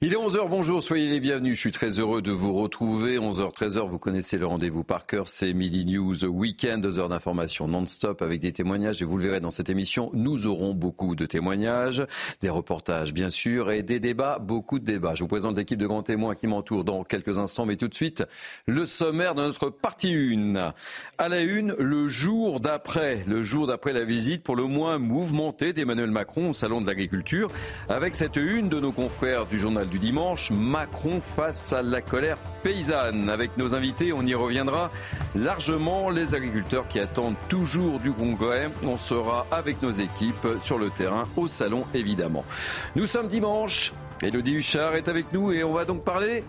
Il est 11h, bonjour, soyez les bienvenus. Je suis très heureux de vous retrouver. 11h, 13h, vous connaissez le rendez-vous par cœur. C'est Midi News Weekend, deux heures d'information non-stop avec des témoignages. Et vous le verrez dans cette émission, nous aurons beaucoup de témoignages, des reportages bien sûr, et des débats, beaucoup de débats. Je vous présente l'équipe de grands témoins qui m'entourent dans quelques instants, mais tout de suite, le sommaire de notre partie 1. À la une, le jour d'après, le jour d'après la visite pour le moins mouvementée d'Emmanuel Macron au Salon de l'Agriculture, avec cette une de nos confrères du journal du dimanche, Macron face à la colère paysanne. Avec nos invités, on y reviendra largement. Les agriculteurs qui attendent toujours du congrès, on sera avec nos équipes sur le terrain, au salon évidemment. Nous sommes dimanche. Elodie Huchard est avec nous et on va donc parler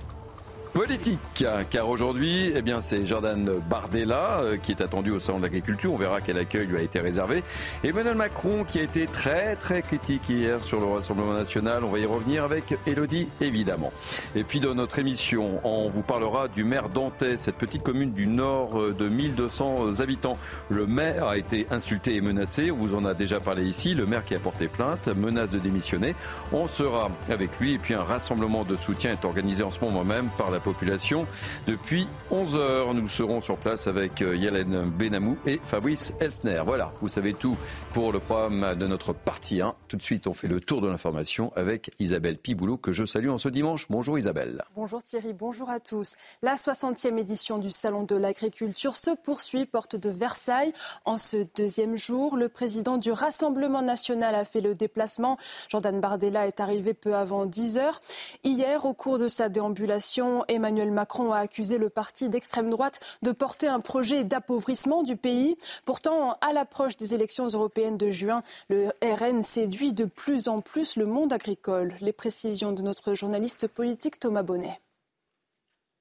politique, car aujourd'hui, eh bien, c'est Jordan Bardella euh, qui est attendu au salon de l'agriculture. On verra quel accueil lui a été réservé. Emmanuel Macron qui a été très très critique hier sur le Rassemblement national. On va y revenir avec Elodie évidemment. Et puis dans notre émission, on vous parlera du maire d'Antay, cette petite commune du nord euh, de 1200 habitants. Le maire a été insulté et menacé. On vous en a déjà parlé ici. Le maire qui a porté plainte, menace de démissionner. On sera avec lui. Et puis un rassemblement de soutien est organisé en ce moment même par la population. Depuis 11 heures, nous serons sur place avec euh, Yalen Benamou et Fabrice Elsner. Voilà, vous savez tout pour le programme de notre partie 1. Tout de suite, on fait le tour de l'information avec Isabelle Piboulot, que je salue en ce dimanche. Bonjour Isabelle. Bonjour Thierry, bonjour à tous. La 60e édition du Salon de l'agriculture se poursuit, porte de Versailles. En ce deuxième jour, le président du Rassemblement national a fait le déplacement. Jordan Bardella est arrivé peu avant 10 heures. Hier, au cours de sa déambulation, Emmanuel Macron a accusé le parti d'extrême droite de porter un projet d'appauvrissement du pays. Pourtant, à l'approche des élections européennes de juin, le RN séduit de plus en plus le monde agricole. Les précisions de notre journaliste politique Thomas Bonnet.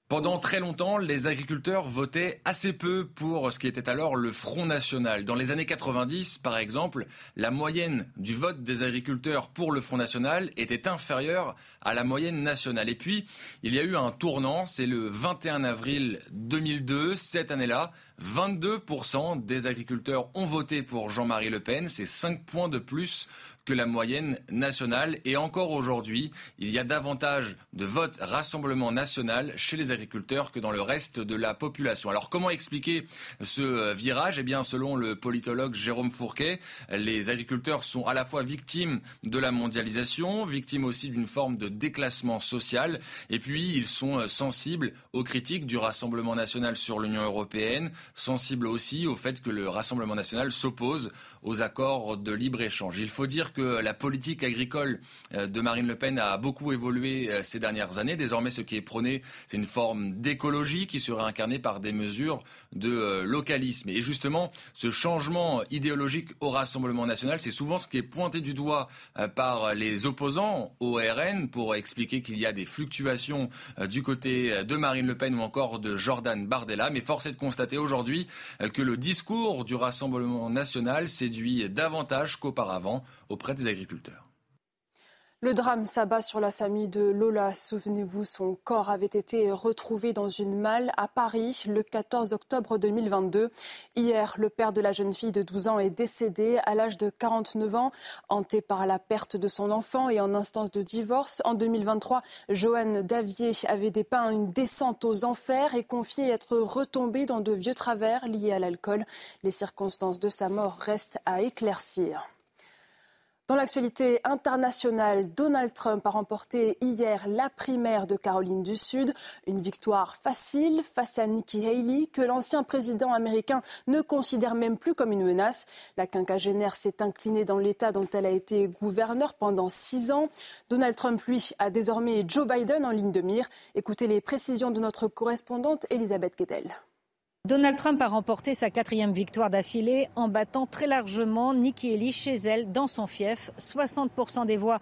Pendant très longtemps, les agriculteurs votaient assez peu pour ce qui était alors le Front National. Dans les années 90, par exemple, la moyenne du vote des agriculteurs pour le Front National était inférieure à la moyenne nationale. Et puis, il y a eu un tournant, c'est le 21 avril 2002, cette année-là, 22% des agriculteurs ont voté pour Jean-Marie Le Pen, c'est 5 points de plus que la moyenne nationale. Et encore aujourd'hui, il y a davantage de votes Rassemblement national chez les agriculteurs que dans le reste de la population. Alors comment expliquer ce virage? Eh bien, selon le politologue Jérôme Fourquet, les agriculteurs sont à la fois victimes de la mondialisation, victimes aussi d'une forme de déclassement social, et puis ils sont sensibles aux critiques du Rassemblement national sur l'Union européenne, sensibles aussi au fait que le Rassemblement national s'oppose aux accords de libre-échange. Il faut dire que la politique agricole euh, de Marine Le Pen a beaucoup évolué euh, ces dernières années. Désormais, ce qui est prôné, c'est une forme d'écologie qui serait incarnée par des mesures de euh, localisme. Et justement, ce changement idéologique au Rassemblement national, c'est souvent ce qui est pointé du doigt par les opposants au RN pour expliquer qu'il y a des fluctuations du côté de Marine Le Pen ou encore de Jordan Bardella. Mais force est de constater aujourd'hui que le discours du Rassemblement national séduit davantage qu'auparavant auprès des agriculteurs. Le drame s'abat sur la famille de Lola. Souvenez-vous, son corps avait été retrouvé dans une malle à Paris le 14 octobre 2022. Hier, le père de la jeune fille de 12 ans est décédé à l'âge de 49 ans, hanté par la perte de son enfant et en instance de divorce. En 2023, Joanne Davier avait dépeint une descente aux enfers et confié être retombée dans de vieux travers liés à l'alcool. Les circonstances de sa mort restent à éclaircir. Dans l'actualité internationale, Donald Trump a remporté hier la primaire de Caroline du Sud, une victoire facile face à Nikki Haley que l'ancien président américain ne considère même plus comme une menace. La quinquagénaire s'est inclinée dans l'État dont elle a été gouverneur pendant six ans. Donald Trump, lui, a désormais Joe Biden en ligne de mire. Écoutez les précisions de notre correspondante Elisabeth Guedel. Donald Trump a remporté sa quatrième victoire d'affilée en battant très largement Nikki Haley chez elle dans son fief. 60% des voix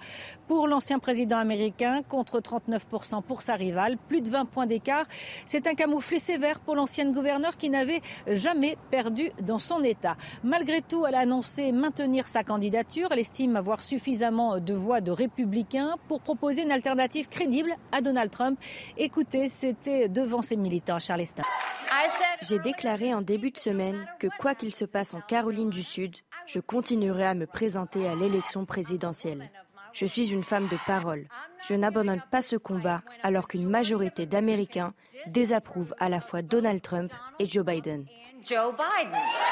pour l'ancien président américain contre 39% pour sa rivale. Plus de 20 points d'écart. C'est un camouflet sévère pour l'ancienne gouverneure qui n'avait jamais perdu dans son État. Malgré tout, elle a annoncé maintenir sa candidature. Elle estime avoir suffisamment de voix de républicains pour proposer une alternative crédible à Donald Trump. Écoutez, c'était devant ses militants Charleston. J'ai déclaré en début de semaine que quoi qu'il se passe en Caroline du Sud, je continuerai à me présenter à l'élection présidentielle. Je suis une femme de parole. Je n'abandonne pas ce combat alors qu'une majorité d'Américains désapprouvent à la fois Donald Trump et Joe Biden.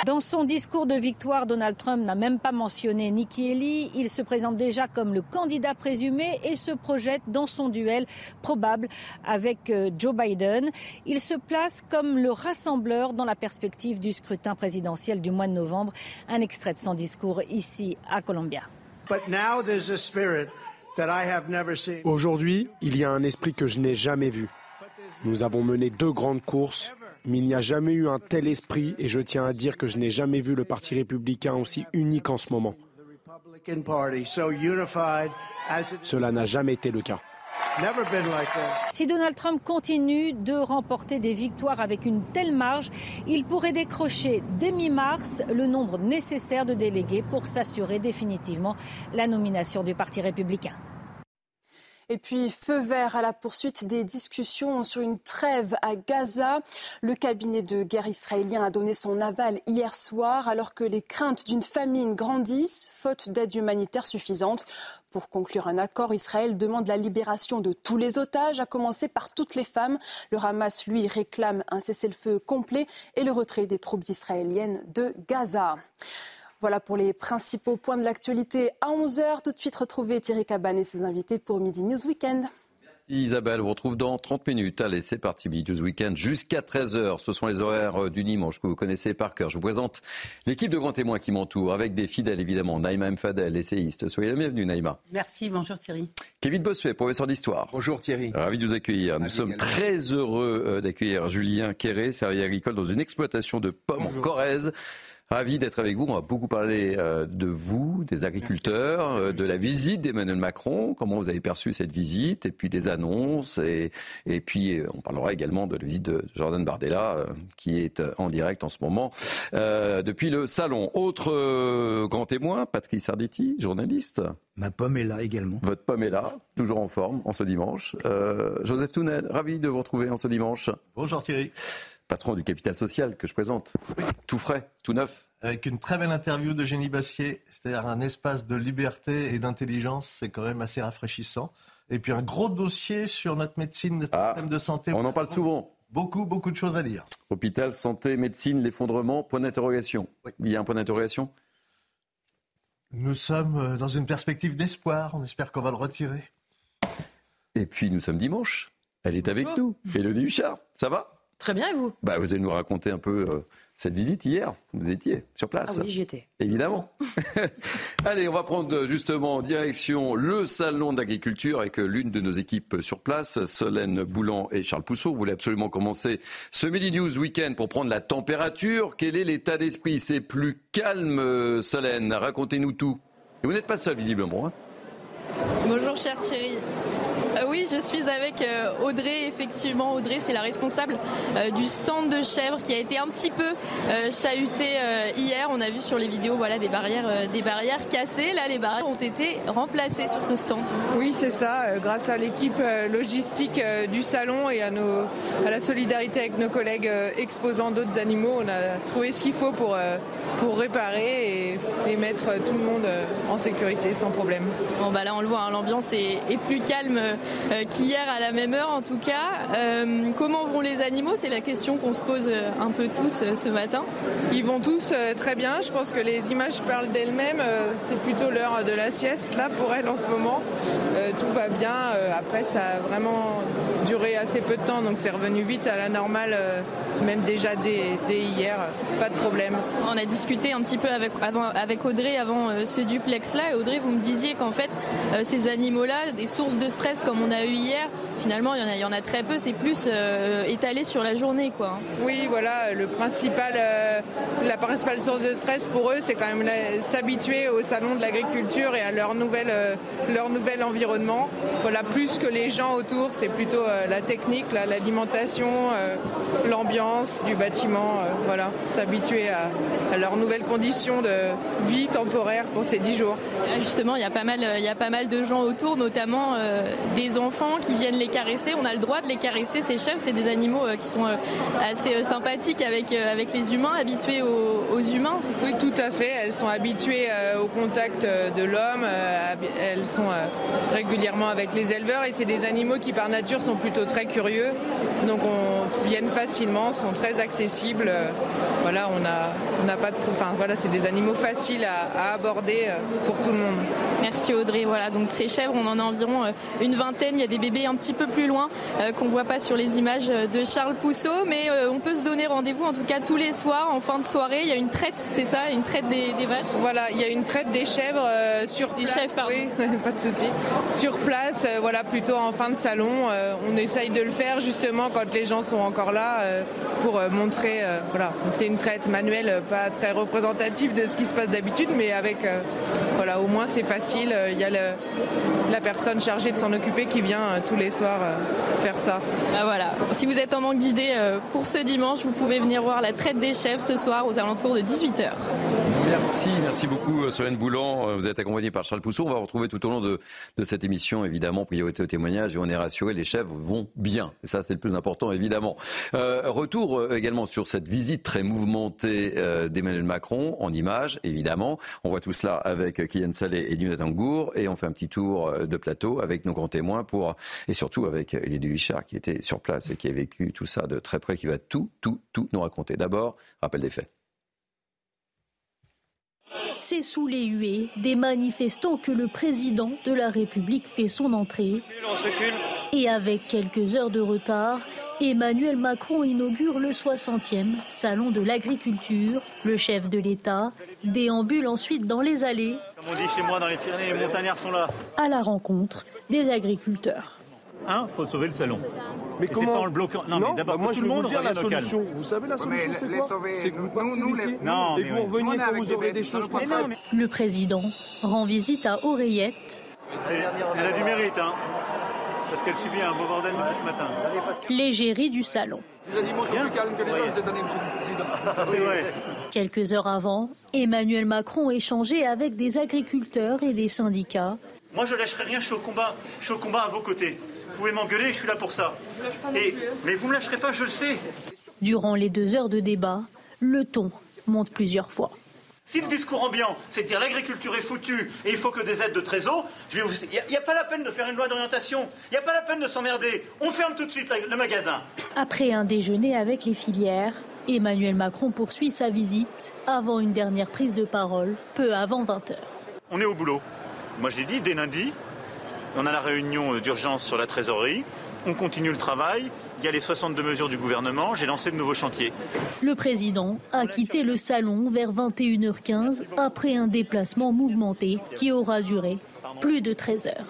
Dans son discours de victoire, Donald Trump n'a même pas mentionné Nikki Haley. Il se présente déjà comme le candidat présumé et se projette dans son duel probable avec euh, Joe Biden. Il se place comme le rassembleur dans la perspective du scrutin présidentiel du mois de novembre. Un extrait de son discours ici à Columbia. Aujourd'hui, il y a un esprit que je n'ai jamais vu. Nous avons mené deux grandes courses mais il n'y a jamais eu un tel esprit et je tiens à dire que je n'ai jamais vu le Parti républicain aussi unique en ce moment. Cela n'a jamais été le cas. Si Donald Trump continue de remporter des victoires avec une telle marge, il pourrait décrocher dès mi-mars le nombre nécessaire de délégués pour s'assurer définitivement la nomination du Parti républicain. Et puis, feu vert à la poursuite des discussions sur une trêve à Gaza. Le cabinet de guerre israélien a donné son aval hier soir alors que les craintes d'une famine grandissent, faute d'aide humanitaire suffisante. Pour conclure un accord, Israël demande la libération de tous les otages, à commencer par toutes les femmes. Le Hamas, lui, réclame un cessez-le-feu complet et le retrait des troupes israéliennes de Gaza. Voilà pour les principaux points de l'actualité à 11h. Tout de suite, retrouver Thierry Cabane et ses invités pour Midi News Weekend. Merci Isabelle, on vous retrouve dans 30 minutes. Allez, c'est parti, Midi Weekend jusqu'à 13h. Ce sont les horaires euh, du dimanche que vous connaissez par cœur. Je vous présente l'équipe de grands témoins qui m'entoure, avec des fidèles évidemment. Naïma Mfadel, essayiste. Soyez la bienvenue, Naïma. Merci, bonjour Thierry. Kevin Bossuet, professeur d'histoire. Bonjour Thierry. Ravi de vous accueillir. Nous sommes très heureux euh, d'accueillir Julien Quéré, service agricole dans une exploitation de pommes en Corrèze. Ravi d'être avec vous. On va beaucoup parler euh, de vous, des agriculteurs, euh, de la visite d'Emmanuel Macron, comment vous avez perçu cette visite, et puis des annonces, et, et puis euh, on parlera également de la visite de Jordan Bardella, qui est en direct en ce moment depuis le salon. Autre grand témoin, Patrice Arditi, journaliste. Ma pomme est là également. Votre pomme est là, toujours en forme en ce dimanche. Joseph Tounel, ravi de vous retrouver en ce dimanche. Bonjour Thierry patron du Capital Social que je présente. Tout frais, tout neuf. Avec une très belle interview de Génie Bassier, c'est-à-dire un espace de liberté et d'intelligence, c'est quand même assez rafraîchissant. Et puis un gros dossier sur notre médecine, notre ah, système de santé. On en parle souvent. Beaucoup, beaucoup de choses à lire. Hôpital, santé, médecine, l'effondrement, point d'interrogation. Il y a un point d'interrogation? Nous sommes euh, dans une perspective d'espoir. On espère qu'on va le retirer. Et puis nous sommes dimanche. Elle est avec nous. Elodie Huchard, ça va? Très bien, et vous? Bah, Vous allez nous raconter un peu euh, cette visite hier. Vous étiez sur place. Ah oui, j'y étais. Évidemment. allez, on va prendre justement direction le salon d'agriculture avec l'une de nos équipes sur place, Solène Boulan et Charles Pousseau. Vous voulez absolument commencer ce Midi News Weekend pour prendre la température. Quel est l'état d'esprit? C'est plus calme, Solène. Racontez-nous tout. Et vous n'êtes pas seul, visiblement. Hein Bonjour, cher Thierry. Euh, oui, je suis avec euh, Audrey. Effectivement, Audrey, c'est la responsable euh, du stand de chèvres qui a été un petit peu chahuté hier. On a vu sur les vidéos voilà, des, barrières, des barrières cassées. Là, les barrières ont été remplacées sur ce stand. Oui, c'est ça. Grâce à l'équipe logistique du salon et à, nos, à la solidarité avec nos collègues exposant d'autres animaux, on a trouvé ce qu'il faut pour, pour réparer et, mettre tout le monde en sécurité sans problème. Bon, bah là, on le voit, hein, l'ambiance est, est, plus calme euh, qu'hier à la même heure en tout cas. Euh, comment vont les animaux? C'est la question qu'on se pose euh, un peu tous ce matin. Ils vont tous très bien. Je pense que les images parlent d'elles-mêmes. C'est plutôt l'heure de la sieste là pour elles en ce moment. Tout va bien. Après, ça a vraiment duré assez peu de temps, donc c'est revenu vite à la normale même déjà dès, hier, pas de problème. On a discuté un petit peu avec, avant, avec Audrey avant ce duplex-là. Et Audrey, vous me disiez qu'en fait, ces animaux-là, des sources de stress comme on a eu hier, finalement, il y en a, il y en a très peu. C'est plus étalé sur la journée. Quoi. Oui, voilà, le principal, la principale source de stress pour eux, c'est quand même s'habituer au salon de l'agriculture et à leur, nouvelle, leur nouvel environnement. Voilà, plus que les gens autour, c'est plutôt la technique, l'alimentation, euh, l'ambiance du bâtiment, euh, voilà, s'habituer à, leurs nouvelles conditions de vie temporaire pour ces dix jours. Justement, il y a pas mal, il y a pas mal de gens autour, notamment euh, des enfants qui viennent les caresser. On a le droit de les caresser. Ces chefs, c'est des animaux qui sont assez sympathiques avec avec les humains, habitués aux, humains. Oui, tout à fait. Elles sont habituées au contact de l'homme. elles sont régulièrement avec les éleveurs et c'est des animaux qui par nature sont plutôt très curieux. Donc on viennent facilement, sont très accessibles. Voilà, on n'a on pas de, enfin voilà, c'est des animaux faciles à, aborder euh, pour tout le monde. Merci Audrey. Voilà, donc ces chèvres, on en a environ euh, une vingtaine. Il y a des bébés un petit peu plus loin euh, qu'on voit pas sur les images de Charles Pousseau, mais on peut se donner rendez-vous en tout cas tous les soirs en fin de soirée. Il y a une traite, c'est ça, une traite des, vaches? Voilà, il y a une traite des chèvres sur des chèvres, oui, pas de souci. Sur place, voilà, plutôt en fin de salon. on essaye de le faire justement quand les gens sont encore là pour montrer. voilà, c'est une traite manuelle, pas très représentative de ce qui se passe d'habitude, mais avec, voilà, au moins c'est facile il y a la personne chargée de s'en occuper qui vient euh, tous les soirs euh, faire ça. Ah, voilà. Si vous êtes en manque d'idées euh, pour ce dimanche, vous pouvez venir voir la traite des chefs ce soir aux alentours de 18h. Merci, merci beaucoup Solène Boulan. Vous êtes accompagné par Charles Pousseau. On va retrouver tout au long de, cette émission, évidemment, priorité au témoignage. Et on est rassuré, les chefs vont bien. Et ça, c'est le plus important, évidemment. retour également sur cette visite très mouvementée d'Emmanuel Macron en images, évidemment. On voit tout cela avec Kylian Salé et Jonathan et on fait un petit tour euh, de plateau avec nos grands témoins pour et surtout avec Elie Huichard qui était sur place et qui a vécu tout ça de très près, qui va tout, tout, tout nous raconter. D'abord, rappel des faits. C'est sous les huées des manifestants que le président de la République fait son entrée. Et avec quelques heures de retard, Emmanuel Macron inaugure le 60e Salon de l'agriculture. Le chef de l'État déambule ensuite dans les allées. Comme on dit chez moi dans les Pyrénées, les montagnards sont là. À la rencontre des agriculteurs. Un, faut sauver le salon. Mais comment pas en le bloquant Non, mais d'abord, moi, tout je le monde vous dire la solution. Vous savez la solution, c'est quoi C'est que vous partez d'ici non, et que vous reveniez quand vous aurez des choses mais non, mais... Le président rend visite à Oreillette. Elle, a du mérite, hein parce qu'elle subit un beau bordel ce matin. L'égérie du salon. Les animaux sont plus calmes que les hommes cette année, monsieur le Président. C'est vrai. Quelques heures avant, Emmanuel Macron échangeait avec des agriculteurs et des syndicats. Moi, je lâcherai rien, je suis au combat. Je suis au combat à vos côtés. Vous pouvez m'engueuler, je suis là pour ça. Et, mais vous ne me lâcherez pas, je le sais. Durant les deux heures de débat, le ton monte plusieurs fois. Si le discours ambiant, c'est de dire l'agriculture est foutue et il faut que des aides de trésor, il n'y a, pas la peine de faire une loi d'orientation, il n'y a pas la peine de s'emmerder. On ferme tout de suite le magasin. Après un déjeuner avec les filières, Emmanuel Macron poursuit sa visite avant une dernière prise de parole, peu avant 20h. On est au boulot. Moi je l'ai dit, dès lundi, on a la réunion d'urgence sur la trésorerie, on continue le travail, il y a les 62 mesures du gouvernement, j'ai lancé de nouveaux chantiers. Le président a quitté le salon vers 21h15 après un déplacement mouvementé qui aura duré plus de 13 heures.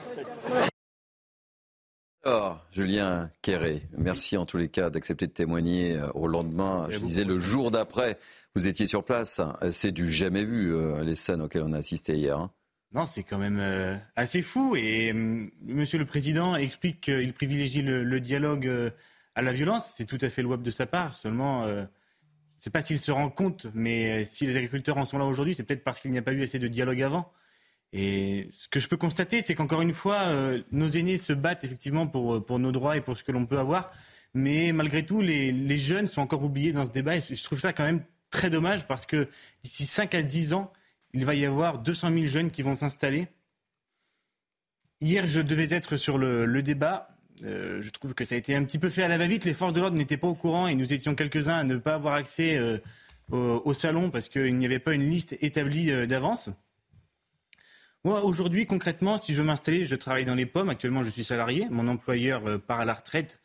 Alors, Julien Quéré, merci en tous les cas d'accepter de témoigner euh, au lendemain. Je disais le jour d'après, vous étiez sur place. C'est du jamais vu, euh, les scènes auxquelles on a assisté hier. Non, c'est quand même euh, assez fou. Et Monsieur le Président explique qu'il privilégie le, dialogue à la violence, c'est tout à fait louable de sa part. Seulement, euh, je ne sais pas s'il se rend compte, mais euh, si les agriculteurs en sont là aujourd'hui, c'est peut-être parce qu'il n'y a pas eu assez de dialogue avant. Et ce que je peux constater, c'est qu'encore une fois, euh, nos aînés se battent effectivement pour, pour nos droits et pour ce que l'on peut avoir. Mais malgré tout, les, les, jeunes sont encore oubliés dans ce débat. Et je trouve ça quand même très dommage parce que d'ici 5 à 10 ans, il va y avoir 200 000 jeunes qui vont s'installer. Hier, je devais être sur le, débat. Euh, je trouve que ça a été un petit peu fait à la va-vite. Les forces de l'ordre n'étaient pas au courant et nous étions quelques-uns à ne pas avoir accès euh, au, salon parce qu'il n'y avait pas une liste établie euh, d'avance. Moi, aujourd'hui, concrètement, si je veux m'installer, je travaille dans les pommes. Actuellement, je suis salarié. Mon employeur part à la retraite.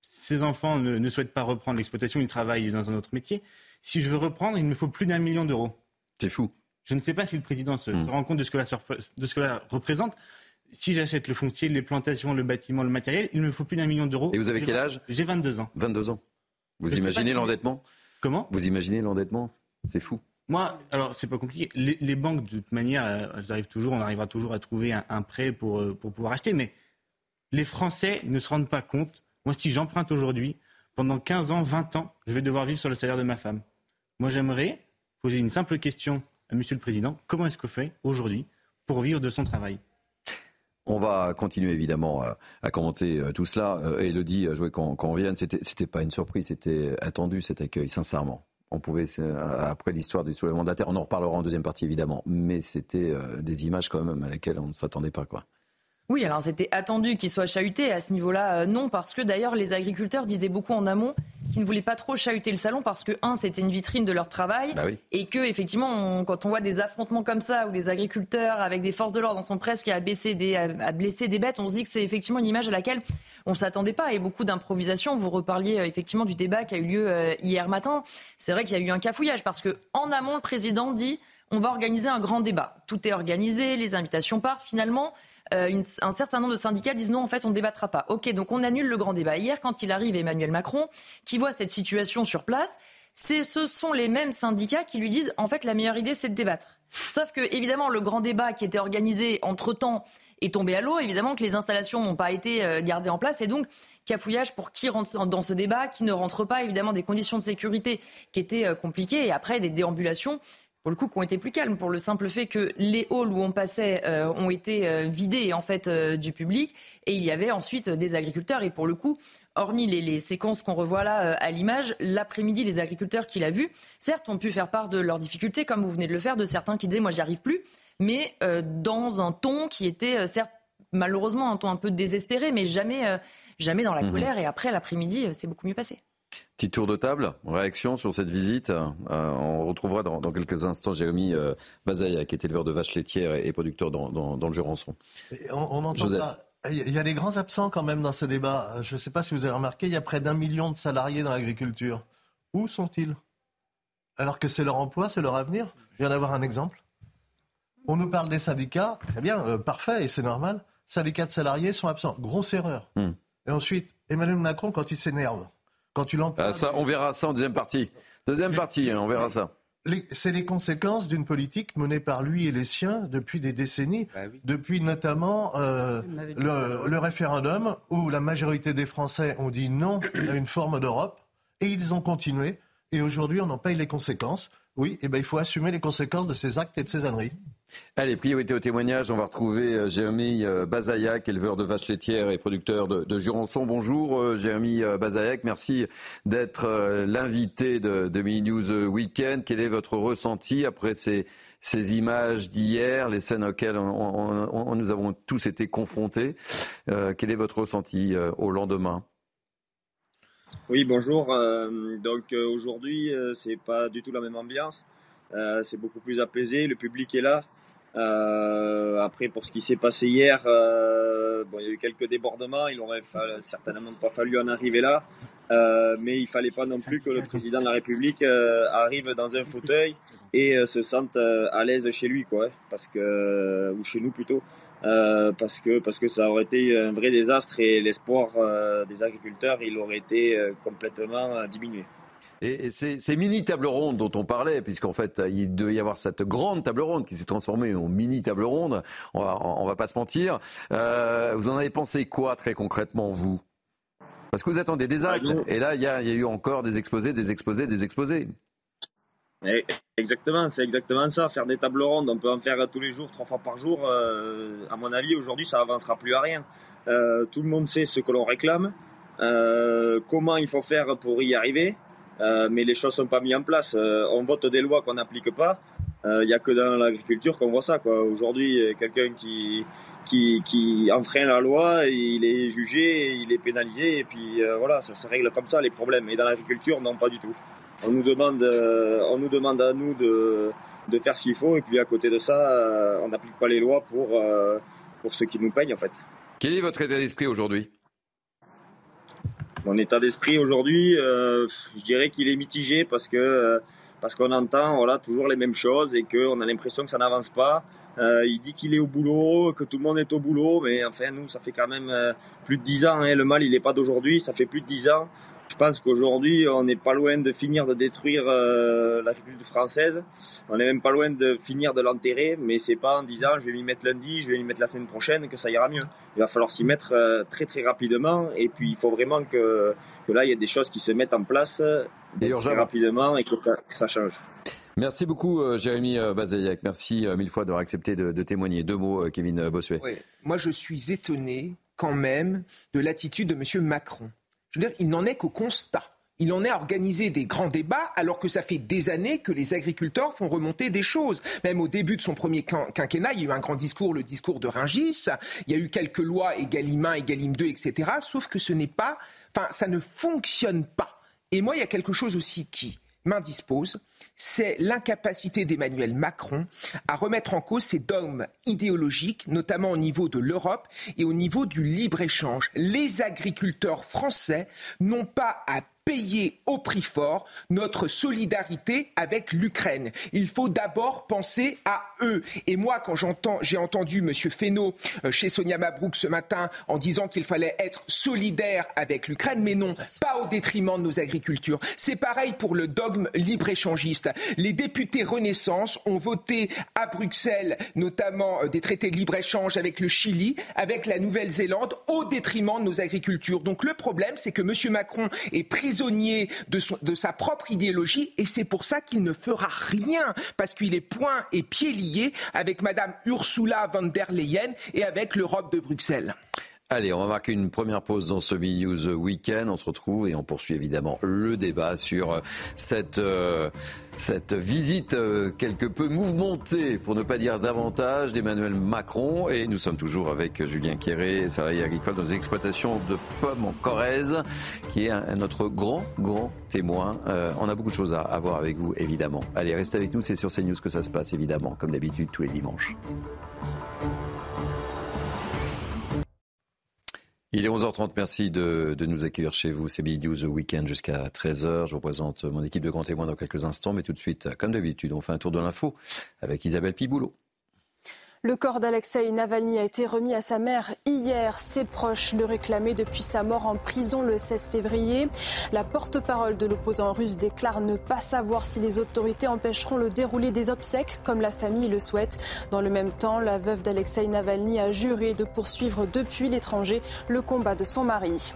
ses enfants ne, souhaitent pas reprendre l'exploitation, ils travaillent dans un autre métier. Si je veux reprendre, il me faut plus d'un million d'euros. C'est fou. Je ne sais pas si le président se, hmm. rend compte de ce, que de ce que cela représente si j'achète le foncier, les plantations, le bâtiment, le matériel, il me faut plus d'un million d'euros. Et vous avez quel âge? J'ai 22 ans. 22 ans. Vous imaginez l'endettement? Comment? Vous imaginez l'endettement? C'est fou. Moi, alors c'est pas compliqué. Les, banques, de toute manière, euh, elles arrivent toujours, on arrivera toujours à trouver un, prêt pour, euh, pour pouvoir acheter. Mais les Français ne se rendent pas compte. Moi, si j'emprunte aujourd'hui, pendant 15 ans, 20 ans, je vais devoir vivre sur le salaire de ma femme. Moi, j'aimerais poser une simple question Monsieur le Président. Comment est-ce qu'on fait aujourd'hui pour vivre de son travail? On va continuer évidemment à, commenter euh, tout cela. Elodie, je voulais qu'on revienne. C'était, c'était pas une surprise, c'était attendu cet accueil, sincèrement on pouvait, euh, après l'histoire du soulèvement de on en reparlera en deuxième partie évidemment, mais c'était euh, des images quand même à laquelle on ne s'attendait pas. quoi. Oui, alors c'était attendu qu'il soit chahuté. À ce niveau-là, euh, non, parce que d'ailleurs, les agriculteurs disaient beaucoup en amont qu'ils ne voulaient pas trop chahuter le salon parce que, un, c'était une vitrine de leur travail. Bah et que, effectivement, quand on voit des affrontements comme ça, où des agriculteurs avec des forces de l'ordre sont presque à, baisser des, à, blesser des bêtes, on se dit que c'est effectivement une image à laquelle on ne s'attendait pas. Et beaucoup d'improvisation. Vous reparliez euh, effectivement du débat qui a eu lieu euh, hier matin. C'est vrai qu'il y a eu un cafouillage parce que, en amont, le président dit on va organiser un grand débat. Tout est organisé, les invitations partent. Finalement, euh, un certain nombre de syndicats disent non, en fait, on ne débattra pas. Ok, donc on annule le grand débat. Hier, quand il arrive Emmanuel Macron, qui voit cette situation sur place, ce sont les mêmes syndicats qui lui disent en fait la meilleure idée c'est de débattre. Sauf que évidemment le grand débat qui était organisé entre temps est tombé à l'eau. Évidemment que les installations n'ont pas été euh, gardées en place et donc cafouillage pour qui rentre dans ce débat, qui ne rentre pas. Évidemment des conditions de sécurité qui étaient euh, compliquées et après des déambulations pour le coup, qui ont été plus calmes, pour le simple fait que les halls où on passait euh, ont été euh, vidés en fait euh, du public, et il y avait ensuite des agriculteurs. Et pour le coup, hormis les, séquences qu'on revoit là à l'image, l'après-midi, les agriculteurs qui l'ont vu, certes, ont pu faire part de leurs difficultés, comme vous venez de le faire, de certains qui disaient moi j'y arrive plus, mais dans un ton qui était certes malheureusement un ton un peu désespéré, mais jamais jamais dans la mmh colère. Et après l'après-midi, c'est beaucoup mieux passé. Petit tour de table, réaction sur cette visite. Euh, on retrouvera dans, quelques instants Jérémy euh, Bazaïa, qui est éleveur de vaches laitières et, producteur dans, le Jurançon. on, entend Il y a des grands absents quand même dans ce débat. Je ne sais pas si vous avez remarqué, il y a près d'un million de salariés dans l'agriculture. Où sont-ils? Alors que c'est leur emploi, c'est leur avenir. Je viens d'avoir un exemple. On nous parle des syndicats, très bien, euh, parfait, et c'est normal. Syndicats de salariés sont absents. Grosse erreur. Hmm. Et ensuite, Emmanuel Macron, quand il s'énerve, quand tu ah, ça, on verra ça en deuxième partie. Deuxième partie, hein, on verra ça. C'est les conséquences d'une politique menée par lui et les siens depuis des décennies, bah depuis notamment euh, le, référendum où la majorité des Français ont dit non à une forme d'Europe et ils ont continué. Et aujourd'hui, on en paye les conséquences. Oui, eh ben, il faut assumer les conséquences de ces actes et de ces âneries. Allez, priorité au témoignage. On va retrouver euh, Jérémy euh, Bazayac, éleveur de vaches laitières et producteur de, Jurançon. Bonjour euh, Jérémy Bazayac, merci d'être l'invité de, de News Weekend. Quel est votre ressenti après ces, images d'hier, les scènes auxquelles nous avons tous été confrontés? Quel est votre ressenti au lendemain? Oui, bonjour. donc aujourd'hui, c'est pas du tout la même ambiance. c'est beaucoup plus apaisé, le public est là. Euh, après, pour ce qui s'est passé hier, euh, il y a eu quelques débordements. Il aurait certainement pas fallu en arriver là. Euh, mais il fallait pas non plus que le président de la République euh, arrive dans un fauteuil et euh, se sente à l'aise chez lui, quoi, parce que ou chez nous plutôt, parce que parce que ça aurait été un vrai désastre et l'espoir des agriculteurs, il aurait été complètement diminué. Et, ces, mini tables rondes dont on parlait, puisqu'en fait, il devait y avoir cette grande table ronde qui s'est transformée en mini table ronde, on va, on va pas se mentir. Euh, vous en avez pensé quoi très concrètement, vous? Parce que vous attendez des actes, et là, il y, a, eu encore des exposés, des exposés, des exposés. Exactement, c'est exactement ça. Faire des tables rondes, on peut en faire tous les jours, trois fois par jour. Euh, à mon avis, aujourd'hui, ça avancera plus à rien. Euh, tout le monde sait ce que l'on réclame, comment il faut faire pour y arriver. Euh, mais les choses sont pas mises en place. Euh, on vote des lois qu'on n'applique pas. Il euh, n'y a que dans l'agriculture qu'on voit ça. Aujourd'hui, quelqu'un qui, qui, qui, enfreint la loi, il est jugé, il est pénalisé, et puis voilà, ça se règle comme ça les problèmes. Et dans l'agriculture, non, pas du tout. On nous demande, on nous demande à nous de, de faire ce qu'il faut, et puis à côté de ça, on n'applique pas les lois pour, pour ceux qui nous payent en fait. Quel est votre état d'esprit aujourd'hui? Mon état d'esprit aujourd'hui, je dirais qu'il est mitigé parce que parce qu'on entend voilà toujours les mêmes choses et qu'on a l'impression que ça n'avance pas. Euh, il dit qu'il est au boulot, que tout le monde est au boulot, mais enfin nous, ça fait quand même euh, plus de dix ans. Hein. Le mal, il n'est pas d'aujourd'hui, ça fait plus de dix ans. Je pense qu'aujourd'hui, on n'est pas loin de finir de détruire euh, la République française. On n'est même pas loin de finir de l'enterrer, mais c'est pas en disant je vais m'y mettre lundi, je vais m'y mettre la semaine prochaine que ça ira mieux. Il va falloir s'y mettre très très rapidement, et puis il faut vraiment que, que là, il y ait des choses qui se mettent en place très rapidement et que ça change. Merci beaucoup, euh, Jérémy euh, Bazayak. Merci euh, mille fois d'avoir accepté de, témoigner. Deux mots, Kevin Bossuet. Moi, je suis étonné quand même de l'attitude de M. Macron. Je veux dire, il n'en est qu'au constat. Il en est à organiser des grands débats alors que ça fait des années que les agriculteurs font remonter des choses. Même au début de son premier quinquennat, il y a eu un grand discours, le discours de Ringis. Il y a eu quelques lois, Egalim 1, Egalim 2, etc. Sauf que ce n'est pas, enfin, ça ne fonctionne pas. Et moi, il y a quelque chose aussi qui m'indispose, c'est l'incapacité d'Emmanuel Macron à remettre en cause ses dogmes idéologiques, notamment au niveau de l'Europe et au niveau du libre-échange. Les agriculteurs français n'ont pas à payer au prix fort notre solidarité avec l'Ukraine. Il faut d'abord penser à eux. Et moi, quand j'entends, j'ai entendu M. Fesneau euh, chez Sonia Mabrouk ce matin en disant qu'il fallait être solidaire avec l'Ukraine, mais non, pas au détriment de nos agricultures. C'est pareil pour le dogme libre-échangiste. Les députés Renaissance ont voté à Bruxelles, notamment euh, des traités de libre-échange avec le Chili, avec la Nouvelle-Zélande, au détriment de nos agricultures. Donc le problème, c'est que M. Macron est pris prisonnier de, sa propre idéologie et c'est pour ça qu'il ne fera rien parce qu'il est point et pied lié avec Madame Ursula von der Leyen et avec l'Europe de Bruxelles. Allez, on va marquer une première pause dans ce News Weekend. On se retrouve et on poursuit évidemment le débat sur euh, cette, euh, cette visite euh, quelque peu mouvementée, pour ne pas dire davantage, d'Emmanuel Macron. Et nous sommes toujours avec Julien Quéré, salarié agricole dans les exploitations de pommes en Corrèze, qui est notre grand, grand témoin. on a beaucoup de choses à, à voir avec vous, évidemment. Allez, restez avec nous, c'est sur CNews que ça se passe, évidemment, comme d'habitude, tous les dimanches. Il est 11h30, merci de, nous accueillir chez vous. C'est Big News Weekend jusqu'à 13h. Je vous présente mon équipe de grands témoins dans quelques instants, mais tout de suite, comme d'habitude, on fait un tour de l'info avec Isabelle Piboulot. Le corps d'Alexei Navalny a été remis à sa mère hier. Ses proches le réclamaient depuis sa mort en prison le 16 février. La porte-parole de l'opposant russe déclare ne pas savoir si les autorités empêcheront le déroulé des obsèques comme la famille le souhaite. Dans le même temps, la veuve d'Alexei Navalny a juré de poursuivre depuis l'étranger le combat de son mari.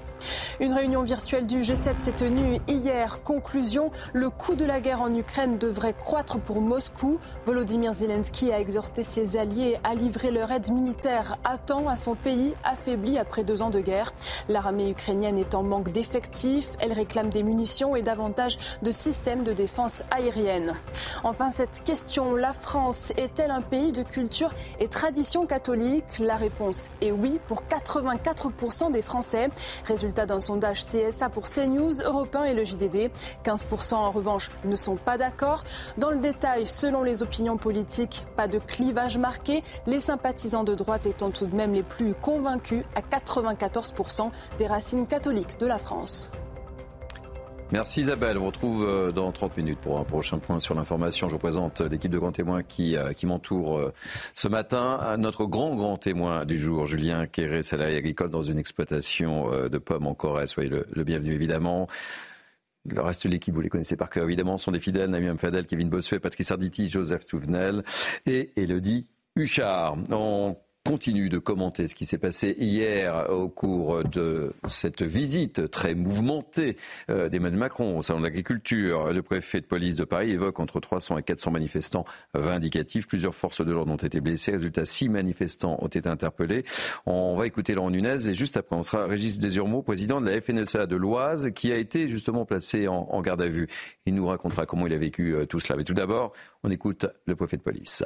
Une réunion virtuelle du G7 s'est tenue hier. Conclusion, le coût de la guerre en Ukraine devrait croître pour Moscou. Volodymyr Zelensky a exhorté ses alliés à livrer leur aide militaire à temps à son pays affaibli après deux ans de guerre. L'armée ukrainienne est en manque d'effectifs. Elle réclame des munitions et davantage de systèmes de défense aérienne. Enfin, cette question, la France est-elle un pays de culture et tradition catholique? La réponse est oui pour 84% des Français. Résultat d'un sondage CSA pour CNews, Europe 1 et le JDD. 15% en revanche ne sont pas d'accord. Dans le détail, selon les opinions politiques, pas de clivage marqué les sympathisants de droite étant tout de même les plus convaincus à 94% des racines catholiques de la France. Merci Isabelle. On vous retrouve euh, dans 30 minutes pour un prochain point sur l'information. Je représente l'équipe de grands témoins qui, euh, qui m'entoure euh, ce matin. Notre grand, grand témoin du jour, Julien Quéré, salarié agricole dans une exploitation de pommes en Corrèze. Soyez le, bienvenu évidemment. Le reste de l'équipe, vous les connaissez par cœur évidemment, sont des fidèles, Nami Fadel, Kevin Bossuet, Patrice Arditi, Joseph Touvenel et Elodie Huchard. On continue de commenter ce qui s'est passé hier au cours de cette visite très mouvementée euh, d'Emmanuel Macron au Salon de l'Agriculture. Le préfet de police de Paris évoque entre 300 et 400 manifestants vindicatifs. Plusieurs forces de l'ordre ont été blessées. Résultat, six manifestants ont été interpellés. On va écouter Laurent Nunez et juste après, on sera Régis Desurmeaux, président de la FNSA de l'Oise, qui a été justement placé en, garde à vue. Il nous racontera comment il a vécu euh, tout cela. Mais tout d'abord, on écoute le préfet de police.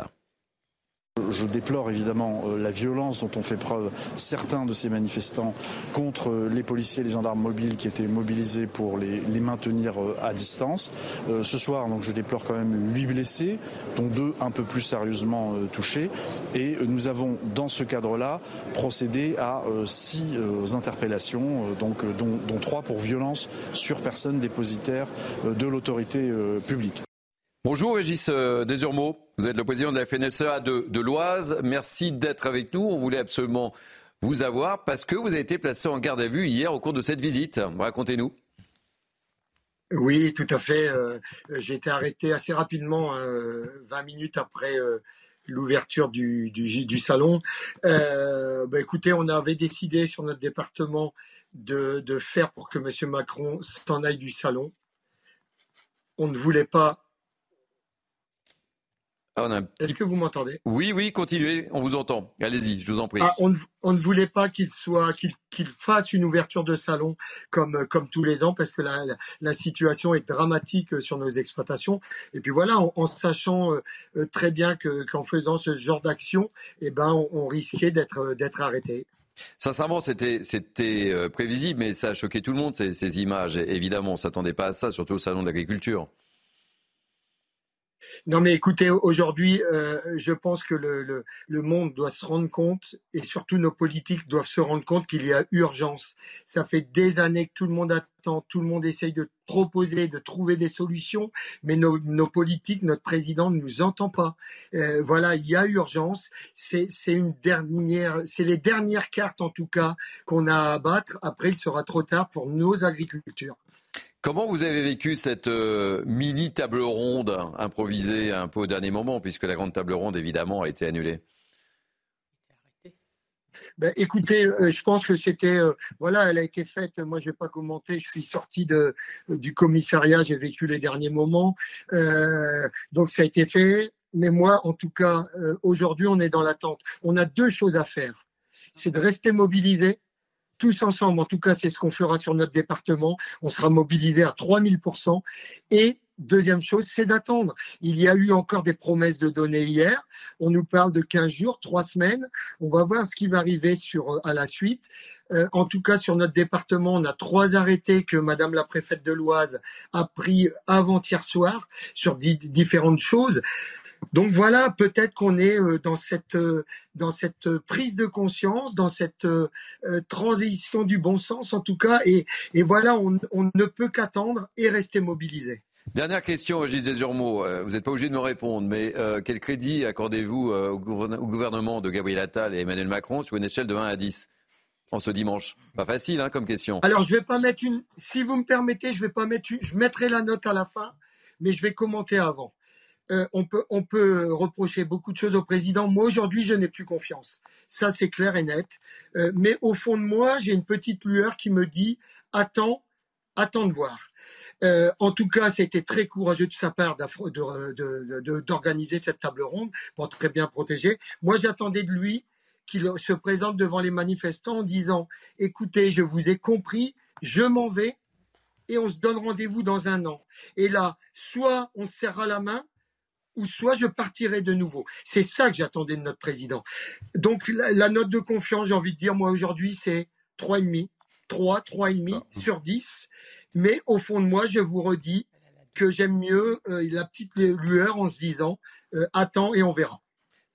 Je déplore évidemment euh, la violence dont ont fait preuve certains de ces manifestants contre euh, les policiers et les gendarmes mobiles qui étaient mobilisés pour les, maintenir euh, à distance. Ce soir, donc, je déplore quand même huit blessés, dont deux un peu plus sérieusement touchés. Et nous avons, dans ce cadre-là, procédé à six interpellations, donc, dont trois pour violence sur personne dépositaire de l'autorité publique. Bonjour Régis euh, Desurmeaux, vous êtes le président de la FNSEA de, l'Oise. Merci d'être avec nous. On voulait absolument vous avoir parce que vous avez été placé en garde à vue hier au cours de cette visite. Racontez-nous. Oui, tout à fait. Euh, j'ai été arrêté assez rapidement, 20 euh, minutes après l'ouverture du, salon. Bah, écoutez, on avait décidé sur notre département de faire pour que M. Macron s'en aille du salon. On ne voulait pas ah, Est-ce que vous m'entendez? Oui, oui, continuez, on vous entend. Allez-y, je vous en prie. Ah, on, ne voulait pas qu'il soit, qu'il fasse une ouverture de salon comme comme tous les ans, parce que la, la, situation est dramatique sur nos exploitations. Et puis voilà, en, sachant euh, euh, très bien que qu'en faisant ce genre d'action, eh ben, on, risquait d'être d'être arrêté. Sincèrement, c'était euh, prévisible, mais ça a choqué tout le monde ces, ces images. Évidemment, on s'attendait pas à ça, surtout au salon de l'agriculture. Non, mais écoutez, aujourd'hui, euh, je pense que le, le, monde doit se rendre compte, et surtout nos politiques doivent se rendre compte qu'il y a urgence. Ça fait des années que tout le monde attend, tout le monde essaye de proposer, de trouver des solutions, mais nos, nos politiques, notre président ne nous entend pas. Euh, voilà, il y a urgence. C'est une dernière, c'est les dernières cartes en tout cas qu'on a à abattre. Après, il sera trop tard pour nos agricultures. Comment vous avez vécu cette euh, mini table ronde improvisée un peu au dernier moment, puisque la grande table ronde, évidemment, a été annulée? Ben, écoutez, euh, je pense que c'était, euh, voilà, elle a été faite. Moi, je vais pas commenter. Je suis sorti du commissariat, j'ai vécu les derniers moments, donc ça a été fait. Mais moi, en tout cas, aujourd'hui, on est dans l'attente. On a deux choses à faire. C'est de rester mobilisé tous ensemble, en tout cas c'est ce qu'on fera sur notre département, on sera mobilisé à 3000%. Et deuxième chose, c'est d'attendre. Il y a eu encore des promesses de données hier, on nous parle de 15 jours, 3 semaines, on va voir ce qui va arriver sur, à la suite. Euh, en tout cas, sur notre département, on a trois arrêtés que Madame la préfète de l'Oise a pris avant-hier soir sur différentes choses. Donc voilà, peut-être qu'on est euh, dans cette euh, dans cette prise de conscience, dans cette euh, transition du bon sens en tout cas, et, et voilà, on, on, ne peut qu'attendre et rester mobilisé. Dernière question, Gilles Desurmeaux. Vous n'êtes pas obligé de me répondre, mais quel crédit accordez-vous au, gouvernement de Gabriel Attal et Emmanuel Macron sur une échelle de 1 à 10 en ce dimanche? Pas facile hein, comme question. Alors je vais pas mettre une. Si vous me permettez, je vais pas mettre une. Je mettrai la note à la fin, mais je vais commenter avant. Euh, on, peut, on peut reprocher beaucoup de choses au président. Moi, aujourd'hui, je n'ai plus confiance. Ça, c'est clair et net. Euh, mais au fond de moi, j'ai une petite lueur qui me dit attends, attends de voir. Euh, en tout cas, ça a été très courageux de sa part d'organiser cette table ronde pour très bien protéger. Moi, j'attendais de lui qu'il se présente devant les manifestants en disant écoutez, je vous ai compris, je m'en vais et on se donne rendez-vous dans un an. Et là, soit on se serra la main, ou soit je partirai de nouveau. C'est ça que j'attendais de notre président. Donc la, note de confiance, j'ai envie de dire, moi aujourd'hui, c'est 3,5. 3, 3,5 sur 10. Mais au fond de moi, je vous redis que j'aime mieux euh, la petite lueur en se disant, euh, attends et on verra.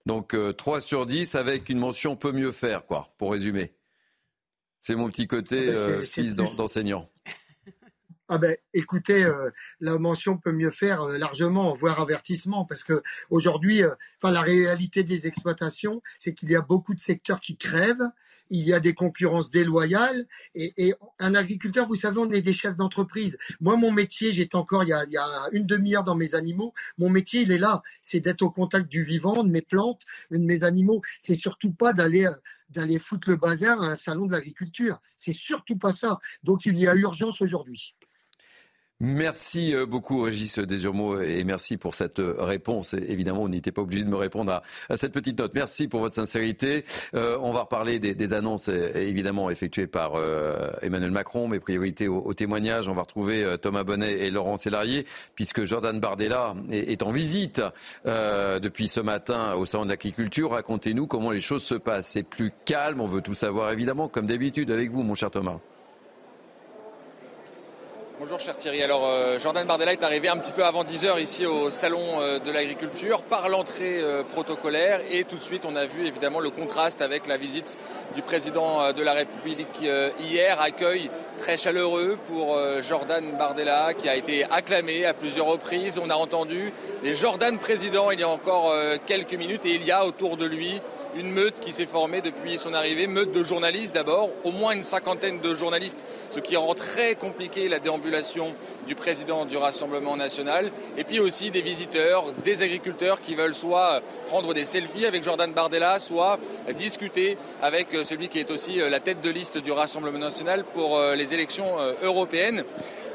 Donc 3 euh, sur 10 avec une mention peut mieux faire, quoi, pour résumer. C'est mon petit côté ah ben, fils d'enseignant. Ah ben, écoutez, euh, la mention peut mieux faire euh, largement, voire avertissement, parce que aujourd'hui, euh, enfin, la réalité des exploitations, c'est qu'il y a beaucoup de secteurs qui crèvent, il y a des concurrences déloyales, et, et un agriculteur, vous savez, on est des chefs d'entreprise. Moi, mon métier, j'étais encore il y a, il y a une demi-heure dans mes animaux. Mon métier, il est là, c'est d'être au contact du vivant, de mes plantes, de mes animaux. C'est surtout pas d'aller d'aller foutre le bazar à un salon de l'agriculture. C'est surtout pas ça. Donc, il y a urgence aujourd'hui. Merci euh, beaucoup Régis Desurmeaux et merci pour cette euh, réponse. évidemment, on n'était pas obligé de me répondre à, cette petite note. Merci pour votre sincérité. Euh, on va reparler des, annonces évidemment effectuées par Emmanuel Macron, mes priorités au, témoignage. On va retrouver Thomas Bonnet et Laurent Sélarié puisque Jordan Bardella est, en visite depuis ce matin au Salon de l'Agriculture. Racontez-nous comment les choses se passent. C'est plus calme, on veut tout savoir évidemment, comme d'habitude avec vous, mon cher Thomas. Bonjour cher Thierry. Alors euh, Jordan Bardella est arrivé un petit peu avant 10h ici au salon euh, de l'agriculture par l'entrée euh, protocolaire et tout de suite on a vu évidemment le contraste avec la visite du président de la République hier, accueil très chaleureux pour Jordan Bardella qui a été acclamé à plusieurs reprises. On a entendu les Jordan présidents il y a encore quelques minutes et il y a autour de lui une meute qui s'est formée depuis son arrivée, meute de journalistes d'abord, au moins une cinquantaine de journalistes, ce qui rend très compliqué la déambulation du président du Rassemblement national, et puis aussi des visiteurs, des agriculteurs qui veulent soit prendre des selfies avec Jordan Bardella, soit discuter avec celui qui est aussi la tête de liste du Rassemblement national pour euh, les élections euh, européennes.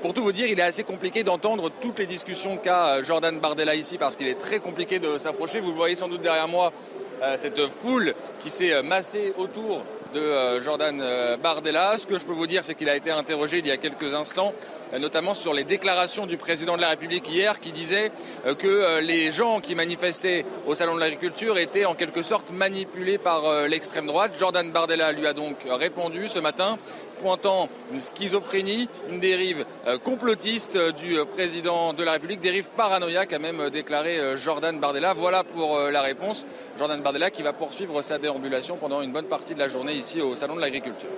Pour tout vous dire, il est assez compliqué d'entendre toutes les discussions qu'a Jordan Bardella ici parce qu'il est très compliqué de s'approcher. Vous le voyez sans doute derrière moi, euh, cette foule qui s'est euh, massée autour de euh, Jordan Bardella. Ce que je peux vous dire, c'est qu'il a été interrogé il y a quelques instants, notamment sur les déclarations du président de la République hier, qui disait que les gens qui manifestaient au Salon de l'Agriculture étaient en quelque sorte manipulés par l'extrême droite. Jordan Bardella lui a donc répondu ce matin pointant une schizophrénie, une dérive euh, complotiste euh, du euh, président de la République, dérive paranoïaque, a même déclaré Jordan Bardella. Voilà pour la réponse. Jordan Bardella qui va poursuivre sa déambulation pendant une bonne partie de la journée ici au Salon de l'Agriculture.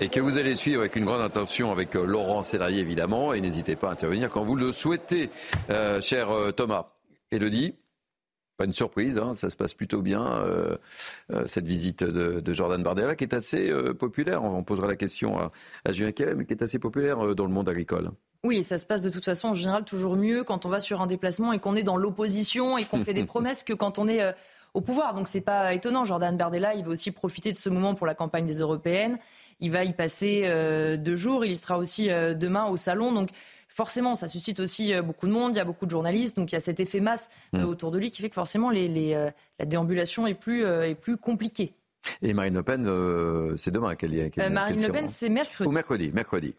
Et que vous allez suivre avec une grande attention avec Laurent Sélarié évidemment, et n'hésitez pas à intervenir quand vous le souhaitez, cher Thomas. Elodie pas une surprise, hein, ça se passe plutôt bien, euh, euh, cette visite de, Jordan Bardella, qui est assez euh, populaire. On posera la question à, Julien Kevin, mais qui est assez populaire dans le monde agricole. Oui, ça se passe de toute façon en général toujours mieux quand on va sur un déplacement et qu'on est dans l'opposition et qu'on fait des promesses que quand on est au pouvoir. Donc c'est pas étonnant. Jordan Bardella, il va aussi profiter de ce moment pour la campagne des européennes. Il va y passer deux jours. Il y sera aussi demain au salon. Donc forcément, ça suscite aussi euh, beaucoup de monde, il y a beaucoup de journalistes, donc il y a cet effet masse euh, mm. autour de lui qui fait que forcément euh, la déambulation est plus, est plus compliquée. Et Marine Le Pen, c'est demain qu'elle y est. Marine Le Pen, c'est mercredi. Ou mercredi, mercredi.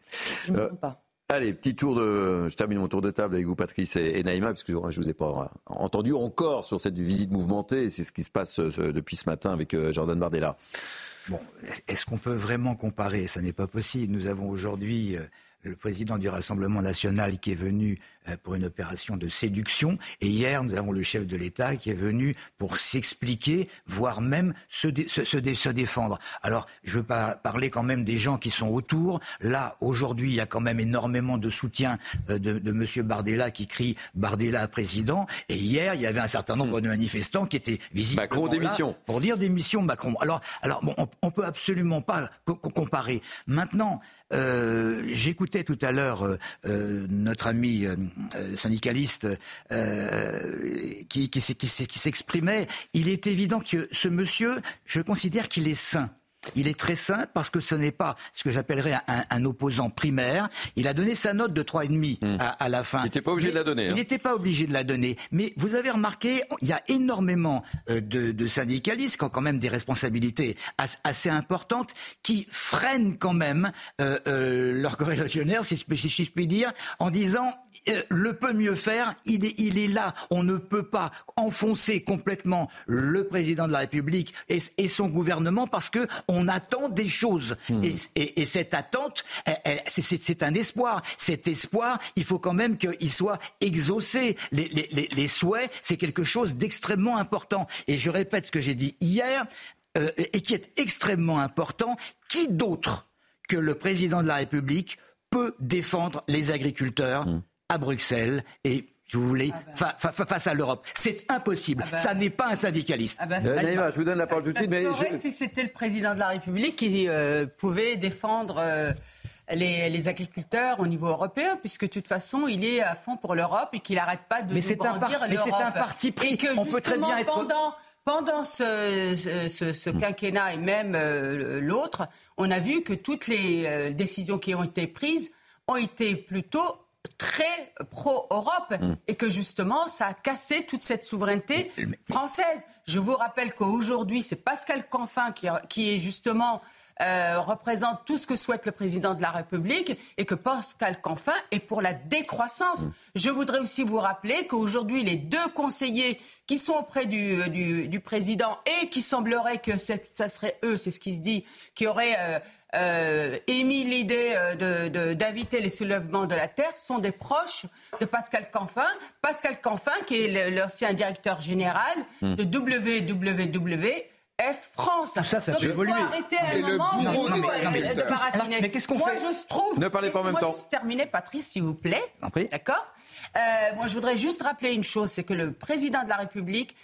Je ne me trompe pas. Allez, petit tour de. Je termine mon tour de table avec vous, Patrice et, Naïma, parce que je ne vous ai pas entendu encore sur cette visite mouvementée. C'est ce qui se passe depuis ce matin avec Jordan Bardella. Bon, est-ce qu'on peut vraiment comparer? Ça n'est pas possible. Nous avons aujourd'hui le président du Rassemblement national qui est venu pour une opération de séduction. Et hier, nous avons le chef de l'État qui est venu pour s'expliquer, voire même se, se, se, défendre. Alors, je veux pas parler quand même des gens qui sont autour. Là, aujourd'hui, il y a quand même énormément de soutien euh, de, de M. Bardella qui crie Bardella président. Et hier, il y avait un certain nombre de manifestants qui étaient visibles Macron démission. Pour dire démission Macron. Alors, alors bon, on, on peut absolument pas comparer. Maintenant, euh, j'écoutais tout à l'heure euh, euh, notre ami syndicaliste qui, qui s'exprimait. Il est évident que ce monsieur, je considère qu'il est sain. Il est très sain parce que ce n'est pas ce que j'appellerais un, opposant primaire. Il a donné sa note de 3,5 hmm. à, à la fin. Il n'était pas obligé de la donner. Il hein. n'était pas obligé de la donner. Mais vous avez remarqué, il y a énormément euh, de, syndicalistes qui ont quand même des responsabilités assez importantes qui freinent quand même euh, euh, leur corrélationneur, si, si je puis dire, en disant euh, le peut mieux faire, il est, il est là. On ne peut pas enfoncer complètement le président de la République et, son gouvernement parce que on attend des choses. Hmm. Et, cette attente, c'est un espoir. Cet espoir, il faut quand même qu'il soit exaucé. Les, les, souhaits, c'est quelque chose d'extrêmement important. Et je répète ce que j'ai dit hier, euh, et qui est extrêmement important. Qui d'autre que le président de la République peut défendre les agriculteurs hmm à Bruxelles et si vous voulez, ah bah. face à l'Europe. C'est impossible. Ah bah. Ça n'est pas un syndicaliste. Ah bah, euh, je vous donne la parole tout de suite. Mais Si c'était le président de la République qui euh, pouvait défendre euh, les, agriculteurs au niveau européen, puisque de toute façon, il est à fond pour l'Europe et qu'il n'arrête pas de mais c'est un, mais c'est un parti pris. que On peut très bien être... pendant, pendant ce, ce, hmm. quinquennat et même l'autre, on a vu que toutes les décisions qui ont été prises ont été plutôt très pro-Europe mm. et que justement ça a cassé toute cette souveraineté française. Je vous rappelle qu'aujourd'hui c'est Pascal Canfin qui, qui est justement euh, représente tout ce que souhaite le président de la République et que Pascal Canfin est pour la décroissance. Mm. Je voudrais aussi vous rappeler qu'aujourd'hui, les deux conseillers qui sont auprès du, du, président et qui semblerait que ça serait eux, c'est ce qui se dit, qui auraient euh, euh, émis l'idée d'inviter les soulèvements de la Terre sont des proches de Pascal Canfin. Pascal Canfin, qui est l'ancien directeur général mm. de WWW F France. Tout ça, ça peut évoluer. C'est le bourreau de, de, de baratiner. Mais qu'est-ce qu'on fait Moi, je trouve. Ne parlez pas en même temps. Juste terminer, Patrice, s'il vous plaît. D'accord. Euh, moi, je voudrais juste rappeler une chose, c'est que le président de la République,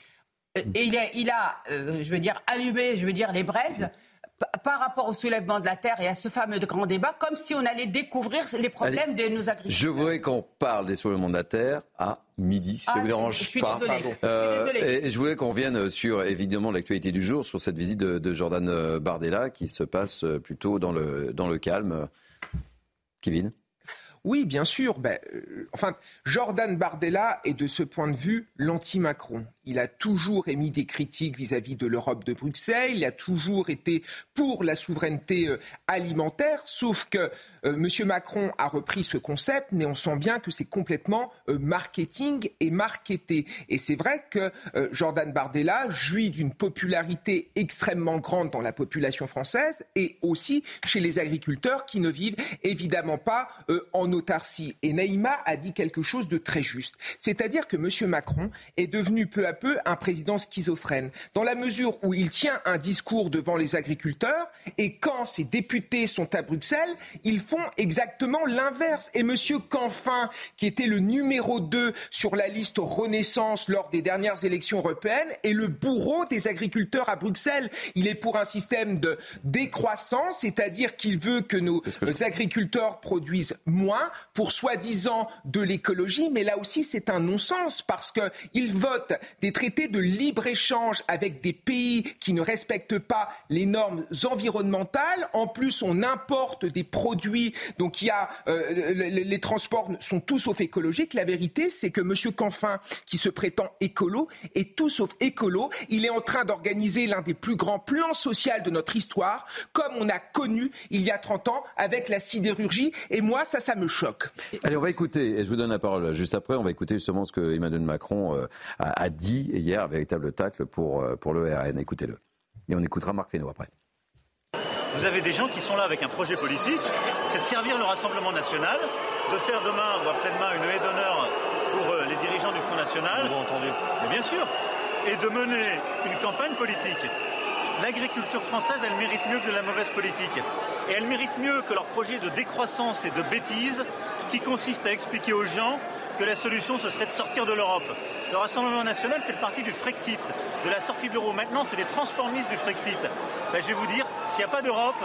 euh, il a, il a euh, je veux dire, allumé, je veux dire, les braises par rapport au soulèvement de la terre et à ce fameux grand débat, comme si on allait découvrir les problèmes de nos agriculteurs. Je voudrais qu'on parle des soulèvements de la terre à midi, si ça ne ah, vous dérange je suis pas. Euh, et je voulais qu'on revienne sur évidemment l'actualité du jour, sur cette visite de, Jordan euh, Bardella qui se passe euh, plutôt dans le, dans le calme. Kevin? Oui, bien sûr. Ben, enfin, Jordan Bardella est de ce point de vue l'anti-Macron il a toujours émis des critiques vis-à-vis de l'Europe de Bruxelles, il a toujours été pour la souveraineté euh, alimentaire, sauf que euh, M. Macron a repris ce concept, mais on sent bien que c'est complètement euh, marketing et marketé. Et c'est vrai que Jordan Bardella jouit d'une popularité extrêmement grande dans la population française et aussi chez les agriculteurs qui ne vivent évidemment pas en autarcie. Et Naïma a dit quelque chose de très juste, c'est-à-dire que M. Macron est devenu peu à peu un président schizophrène, dans la mesure où il tient un discours devant les agriculteurs et quand ses députés sont à Bruxelles, ils font exactement l'inverse. Et M. Canfin, qui était le numéro 2 sur la liste Renaissance lors des dernières élections européennes, est le bourreau des agriculteurs à Bruxelles. Il est pour un système de décroissance, c'est-à-dire qu'il veut que nos agriculteurs produisent moins pour soi-disant de l'écologie, mais là aussi c'est un non-sens parce qu'il vote des traités de libre-échange avec des pays qui ne respectent pas les normes environnementales. En plus, on importe des produits, donc il y a euh, les, transports sont tout sauf écologiques. La vérité, c'est que M. Canfin, qui se prétend écolo, est tout sauf écolo. Il est en train d'organiser l'un des plus grands plans sociaux de notre histoire, comme on a connu il y a 30 ans avec la sidérurgie. Et moi, ça, ça me choque. Allez, on va écouter, et je vous donne la parole juste après, on va écouter justement ce que Emmanuel Macron euh, a dit hier, véritable tacle pour, euh, pour le RN. Écoutez-le. Et on écoutera Marc Fesneau après. Vous avez des gens qui sont là avec un projet politique, c'est de servir le Rassemblement national, de faire demain ou après-demain une haie d'honneur pour euh, les dirigeants du Front National. entendu. Mais bien sûr. Et de mener une campagne politique. L'agriculture française, elle mérite mieux que de la mauvaise politique. Et elle mérite mieux que leur projet de décroissance et de bêtise qui consiste à expliquer aux gens que la solution, ce serait de sortir de l'Europe. Le Rassemblement national, c'est le parti du Frexit, de la sortie de l'euro. Maintenant, c'est les transformistes du Frexit. Ben, je vais vous dire, s'il n'y a pas d'Europe,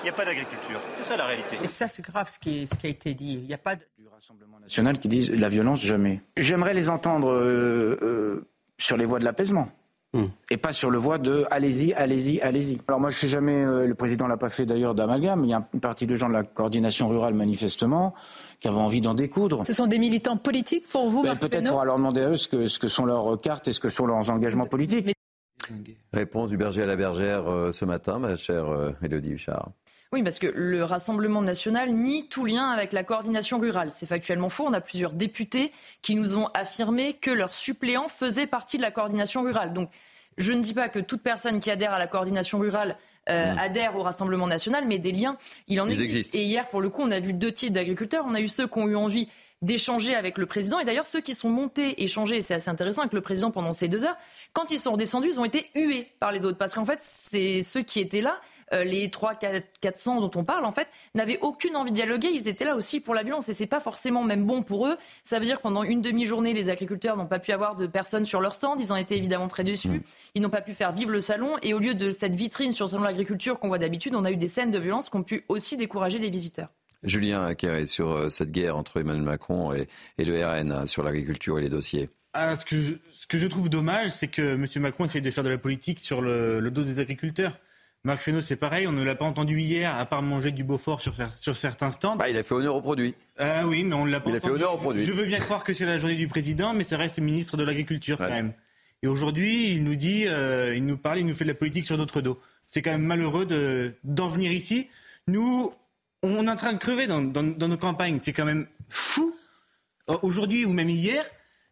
il n'y a pas d'agriculture. C'est ça la réalité. Et ça, c'est grave ce qui, ce qui, a été dit. Il n'y a pas de... du Rassemblement national qui disent la violence jamais. J'aimerais les entendre euh, euh, sur les voies de l'apaisement. Hmm. Et pas sur le voie de allez-y, allez-y, allez-y. Alors moi je sais jamais, euh, le président l'a pas fait d'ailleurs d'amalgame, il y a une partie de gens de la coordination rurale manifestement qui avaient envie d'en découdre. Ce sont des militants politiques pour vous ben, Peut-être faudra leur demander à eux ce que, ce que sont leurs cartes et ce que sont leurs engagements politiques. Réponse du berger à la bergère euh, ce matin, ma chère euh, Élodie Huchard. Oui, parce que le Rassemblement national nie tout lien avec la coordination rurale. C'est factuellement faux. On a plusieurs députés qui nous ont affirmé que leurs suppléants faisaient partie de la coordination rurale. Donc, je ne dis pas que toute personne qui adhère à la coordination rurale euh, mm. adhère au Rassemblement national, mais des liens, il en existe. Et hier, pour le coup, on a vu deux types d'agriculteurs. On a eu ceux qui ont eu envie d'échanger avec le président. Et d'ailleurs, ceux qui sont montés échanger, et c'est assez intéressant, avec le président pendant ces deux heures, quand ils sont redescendus, ils ont été hués par les autres. Parce qu'en fait, c'est ceux qui étaient là les 3 400 dont on parle, en fait, n'avaient aucune envie de dialoguer. Ils étaient là aussi pour la violence et c'est pas forcément même bon pour eux. Ça veut dire que pendant une demi-journée, les agriculteurs n'ont pas pu avoir de personnes sur leur stand. Ils ont été évidemment très déçus. Mm. Ils n'ont pas pu faire vivre le salon et au lieu de cette vitrine sur le salon de l'agriculture qu'on voit d'habitude, on a eu des scènes de violence qui ont pu aussi décourager des visiteurs. Julien est sur euh, cette guerre entre Emmanuel Macron et, le RN hein, sur l'agriculture et les dossiers. Ah, ce, que je, ce, que je, trouve dommage, c'est que M. Macron essaie de faire de la politique sur le dos des agriculteurs. Marc Fesneau, c'est pareil, on ne l'a pas entendu hier, à part manger du Beaufort sur, sur certains stands. Bah, il a fait honneur au produit. Ah oui, mais on l'a pas Il a fait honneur au produit. Je veux bien croire que c'est la journée du président, mais ça reste le ministre de l'Agriculture quand même. Et aujourd'hui, il nous dit, euh, il nous parle, il nous fait de la politique sur notre dos. C'est quand même malheureux d'en venir ici. Nous, on est en train de crever dans, dans, dans nos campagnes. C'est quand même fou, euh, aujourd'hui ou même hier,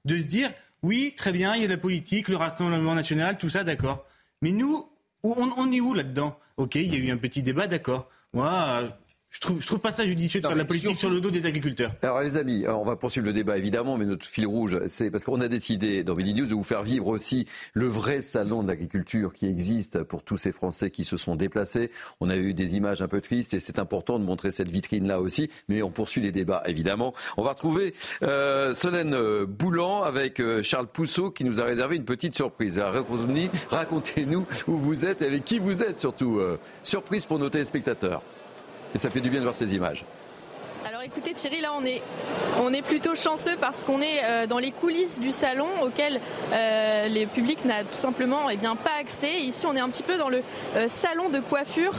de se dire, oui, très bien, il y a de la politique, le Rassemblement national, tout ça, d'accord. Mais nous, on, est où là-dedans? Ok, il y a eu un petit débat, d'accord. Moi, je trouve, je trouve pas ça judicieux de faire de la politique sur le dos des agriculteurs. Alors les amis, on va poursuivre le débat évidemment, mais notre fil rouge, c'est parce qu'on a décidé dans Mini News de vous faire vivre aussi le vrai salon de l'agriculture qui existe pour tous ces Français qui se sont déplacés. On a eu des images un peu tristes et c'est important de montrer cette vitrine-là aussi, mais on poursuit les débats évidemment. On va retrouver euh, Solène Boulan avec euh, Charles Pousseau qui nous a réservé une petite surprise. Racontez-nous où vous êtes et avec qui vous êtes surtout. Euh, surprise pour nos téléspectateurs. Et ça fait du bien de voir ces images. Écoutez Thierry, là on est, on est plutôt chanceux parce qu'on est euh, dans les coulisses du salon auquel euh, le public n'a tout simplement eh bien, pas accès. Ici on est un petit peu dans le euh, salon de coiffure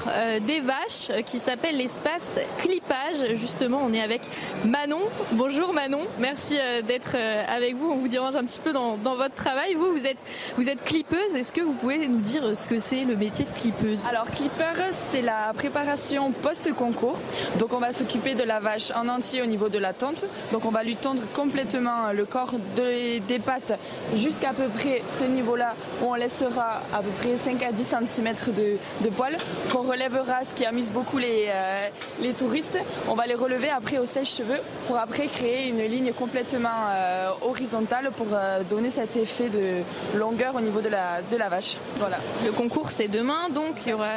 des vaches qui s'appelle l'espace clippage. Justement on est avec Manon. Bonjour Manon, merci d'être avec vous. On vous dérange un petit peu dans, votre travail. Vous, vous êtes, vous êtes clippeuse. Est-ce que vous pouvez nous dire ce que c'est le métier de clippeuse? Alors clipper c'est la préparation post-concours. Donc on va s'occuper de la vache en entier au niveau de la tente. Donc on va lui tondre complètement le corps de- des pattes jusqu'à peu près ce niveau-là où on laissera à peu près 5 à 10 cm de, de poils qu'on relèvera, ce qui amuse beaucoup les, euh, les touristes. On va les relever après au sèche-cheveux pour après créer une ligne complètement euh, horizontale pour euh, donner cet effet de longueur au niveau de la, de la vache. Voilà. Le concours c'est demain, donc il y aura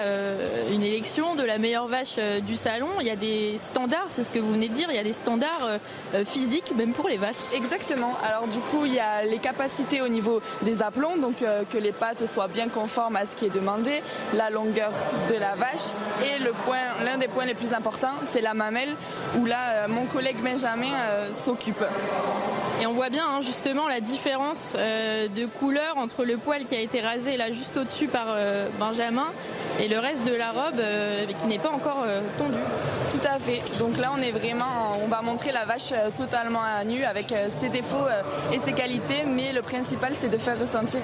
une élection de la meilleure vache du salon. Il y a des standards, c'est ce que vous de dire, il y a des standards euh, euh, physiques même pour les vaches. Exactement. Alors du coup, il y a les capacités au niveau des aplombs, donc euh, que les pattes soient bien conformes à ce qui est demandé, la longueur de la vache et le point, l'un des points les plus importants, c'est la mamelle où là, euh, mon collègue Benjamin s'occupe. Et on voit bien hein, justement la différence de couleur entre le poil qui a été rasé là juste au-dessus par Benjamin et le reste de la robe qui n'est pas encore tondue. Tout à fait. Donc là, on est vraiment, on va montrer la vache euh, totalement à nu avec euh, ses défauts euh, et ses qualités, mais le principal, c'est de faire ressentir,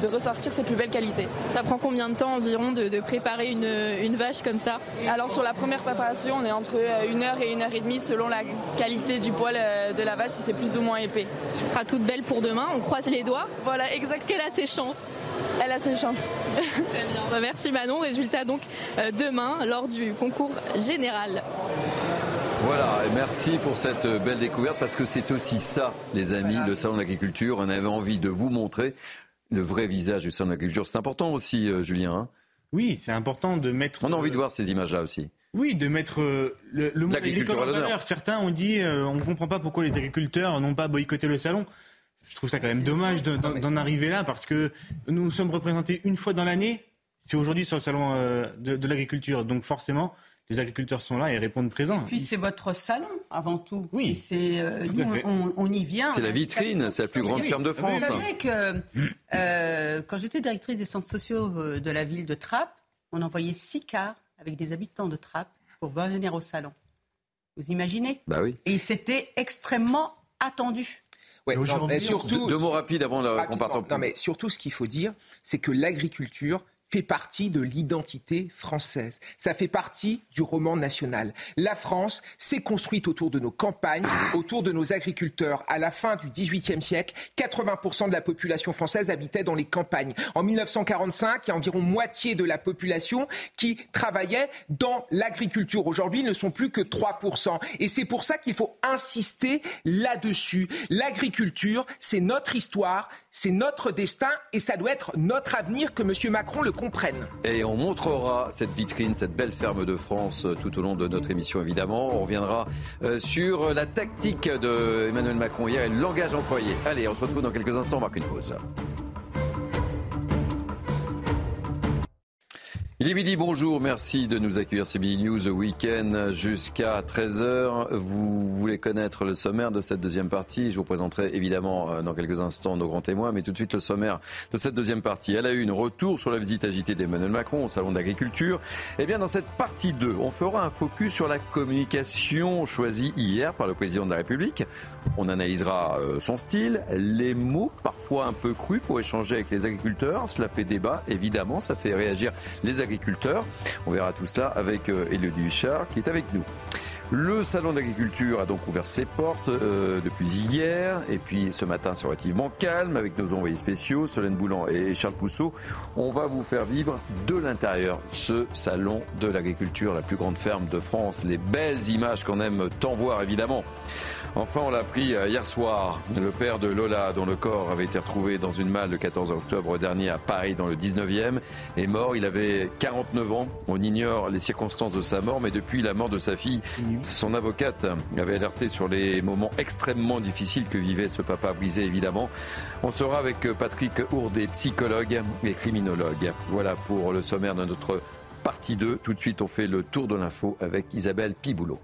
de ressortir ses plus belles qualités. Ça prend combien de temps environ de, de préparer une, une vache comme ça? Alors sur la première préparation, on est entre une heure et une heure et demie selon la qualité du poil de la vache, si c'est plus ou moins épais. Elle sera toute belle pour demain. On croise les doigts? Voilà, exact. Qu'elle a ses chances Elle a ses chances. Très bien. Bah, Merci Manon. Résultat donc demain lors du concours général. Voilà, et merci pour cette belle découverte parce que c'est aussi ça, les amis, le salon de l'agriculture. On avait envie de vous montrer le vrai visage du salon de l'agriculture. C'est important aussi, euh, Julien. hein Oui, c'est important de mettre. On a envie de voir ces images-là aussi. Oui, de mettre euh, le, le monde agricole en valeur. Certains ont dit euh, on ne comprend pas pourquoi les agriculteurs n'ont pas boycotté le salon. Je trouve ça quand même dommage de- d'en arriver là parce que nous sommes représentés une fois dans l'année. C'est aujourd'hui sur le salon euh, de, de l'agriculture. Donc forcément, les agriculteurs sont là et répondent présents. Puis c'est votre salon avant tout. Oui. Et c'est euh, on, on y vient. C'est la vitrine, c'est la plus grande Oui. ferme de France. Vous savez que euh, quand j'étais directrice des centres sociaux euh, de la ville de Trappes, on envoyait six cars avec des habitants de Trappes pour venir au salon. Vous imaginez? Bah oui. Et c'était extrêmement attendu. Ouais, non, mais surtout, Deux mots rapides avant qu'on parte en Non, mais surtout, ce qu'il faut dire, c'est que l'agriculture fait partie de l'identité française. Ça fait partie du roman national. La France s'est construite autour de nos campagnes, autour de nos agriculteurs. À la fin du XVIIIe siècle, 80% de la population française habitait dans les campagnes. En 1945, il y a environ moitié de la population qui travaillait dans l'agriculture. Aujourd'hui, ils ne sont plus que 3%. Et c'est pour ça qu'il faut insister là-dessus. L'agriculture, c'est notre histoire, c'est notre destin et ça doit être notre avenir que M. Macron le comprenne. Et on montrera cette vitrine, cette belle ferme de France euh, tout au long de notre émission évidemment. On reviendra euh, sur la tactique de Emmanuel Macron hier et le langage employé. Allez, on se retrouve dans quelques instants, on marque une pause. Il est midi, bonjour, merci de nous accueillir. C'est News Week-end jusqu'à 13h. Vous voulez connaître le sommaire de cette deuxième partie? Je vous présenterai évidemment euh, dans quelques instants nos grands témoins, mais tout de suite le sommaire de cette deuxième partie. Elle a eu une retour sur la visite agitée d'Emmanuel Macron au Salon d'agriculture. Eh bien dans cette partie 2, on fera un focus sur la communication choisie hier par le président de la République. On analysera euh, son style, les mots parfois un peu crus pour échanger avec les agriculteurs. Cela fait débat, évidemment, ça fait réagir les agriculteurs On verra tout ça avec Elodie euh, Huchard qui est avec nous. Le salon d'agriculture a donc ouvert ses portes euh, depuis hier et puis ce matin c'est relativement calme avec nos envoyés spéciaux Solène Boulan et Charles Pousseau. On va vous faire vivre de l'intérieur ce salon de l'agriculture, la plus grande ferme de France. Les belles images qu'on aime tant voir évidemment. Enfin, on l'a appris euh, hier soir. Le père de Lola, dont le corps avait été retrouvé dans une malle le 14 octobre dernier à Paris, dans le 19e, est mort. Il avait 49 ans. On ignore les circonstances de sa mort, mais depuis la mort de sa fille, son avocate avait alerté sur les moments extrêmement difficiles que vivait ce papa brisé, évidemment. On sera avec Patrick Ourdet, psychologue et criminologue. Voilà pour le sommaire de notre partie 2. Tout de suite, on fait le tour de l'info avec Isabelle Piboulot.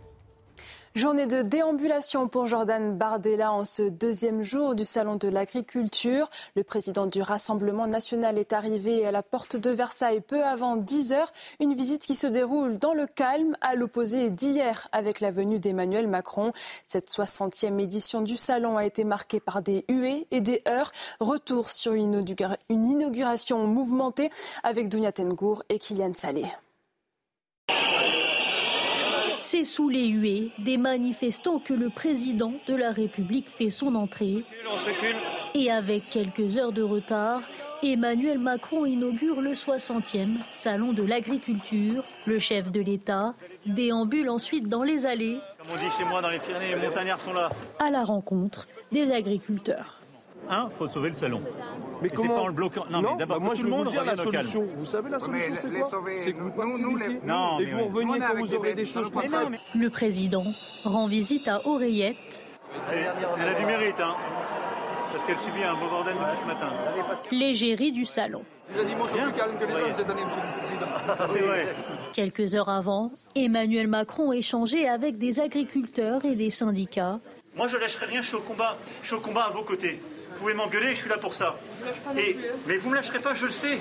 Journée de déambulation pour Jordan Bardella en ce deuxième jour du Salon de l'agriculture. Le président du Rassemblement national est arrivé à la porte de Versailles peu avant 10 heures. Une visite qui se déroule dans le calme, à l'opposé d'hier avec la venue d'Emmanuel Macron. Cette 60e édition du Salon a été marquée par des huées et des heurts. Retour sur une inauguration mouvementée avec Dounia Tengour et Kylian Salé. C'est sous les huées des manifestants que le président de la République fait son entrée. Et avec quelques heures de retard, Emmanuel Macron inaugure le 60e Salon de l'agriculture. Le chef de l'État déambule ensuite dans les allées. Comme on dit chez moi dans les Pyrénées, les montagnards sont là. À la rencontre des agriculteurs. Un, faut sauver le salon. Mais comment pas en le bloquant. Non, mais d'abord, bah moi tout je le monde vous dire la solution. Vous savez la solution c'est quoi C'est que vous partez d'ici Non, et vous reveniez quand vous aurez des choses Mais non, mais Le président rend visite à Oreillette. elle, elle a du mérite, hein. Parce qu'elle subit un beau bordel depuis ce matin. l'égérie du salon. Les animaux sont plus calmes que les hommes cette année, monsieur le président. C'est vrai. Quelques heures avant, Emmanuel Macron échangeait avec des agriculteurs et des syndicats. Moi, je lâcherai rien, je suis au combat. Je suis au combat à vos côtés. Vous pouvez m'engueuler, je suis là pour ça. Et, mais vous me lâcherez pas, je le sais.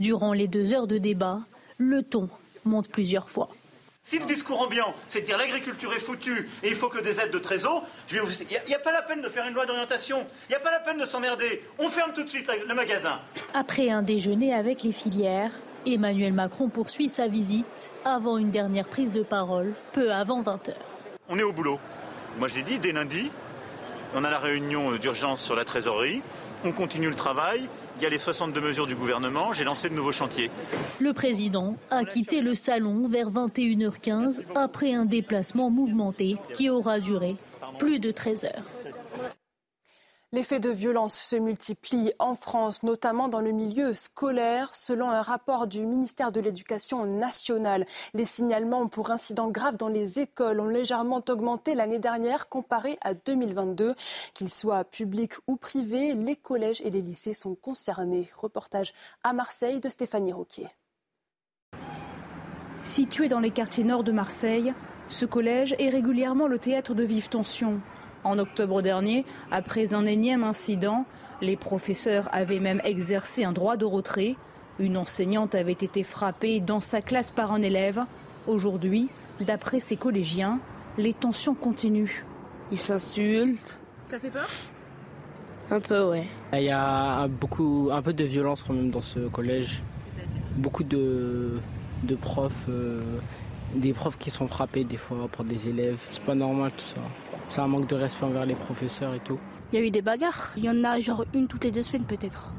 Durant les deux heures de débat, le ton monte plusieurs fois. Si le discours ambiant, c'est de dire l'agriculture est foutue et il faut que des aides de trésor, je vais vous... il n'y a, pas la peine de faire une loi d'orientation. Il n'y a pas la peine de s'emmerder. On ferme tout de suite le magasin. Après un déjeuner avec les filières, Emmanuel Macron poursuit sa visite avant une dernière prise de parole, peu avant 20h. On est au boulot. Moi, je l'ai dit, dès lundi, on a la réunion d'urgence sur la trésorerie. On continue le travail. Il y a les 62 mesures du gouvernement. J'ai lancé de nouveaux chantiers. Le président a quitté le salon vers 21h15 après un déplacement mouvementé qui aura duré plus de 13 heures. Les faits de violence se multiplient en France, notamment dans le milieu scolaire. Selon un rapport du ministère de l'Éducation nationale, les signalements pour incidents graves dans les écoles ont légèrement augmenté l'année dernière comparé à 2022. Qu'ils soient publics ou privés, les collèges et les lycées sont concernés. Reportage à Marseille de Stéphanie Roquier. Situé dans les quartiers nord de Marseille, ce collège est régulièrement le théâtre de vives tensions. En octobre dernier, après un énième incident, les professeurs avaient même exercé un droit de retrait. Une enseignante avait été frappée dans sa classe par un élève. Aujourd'hui, d'après ses collégiens, les tensions continuent. Ils s'insultent. Ça fait peur? Un peu, ouais. Il y a beaucoup, un peu de violence quand même dans ce collège. Beaucoup de, de profs, euh, des profs qui sont frappés des fois par des élèves. C'est pas normal tout ça. C'est un manque de respect envers les professeurs et tout. Il y a eu des bagarres. Il y en a genre une toutes les deux semaines peut-être.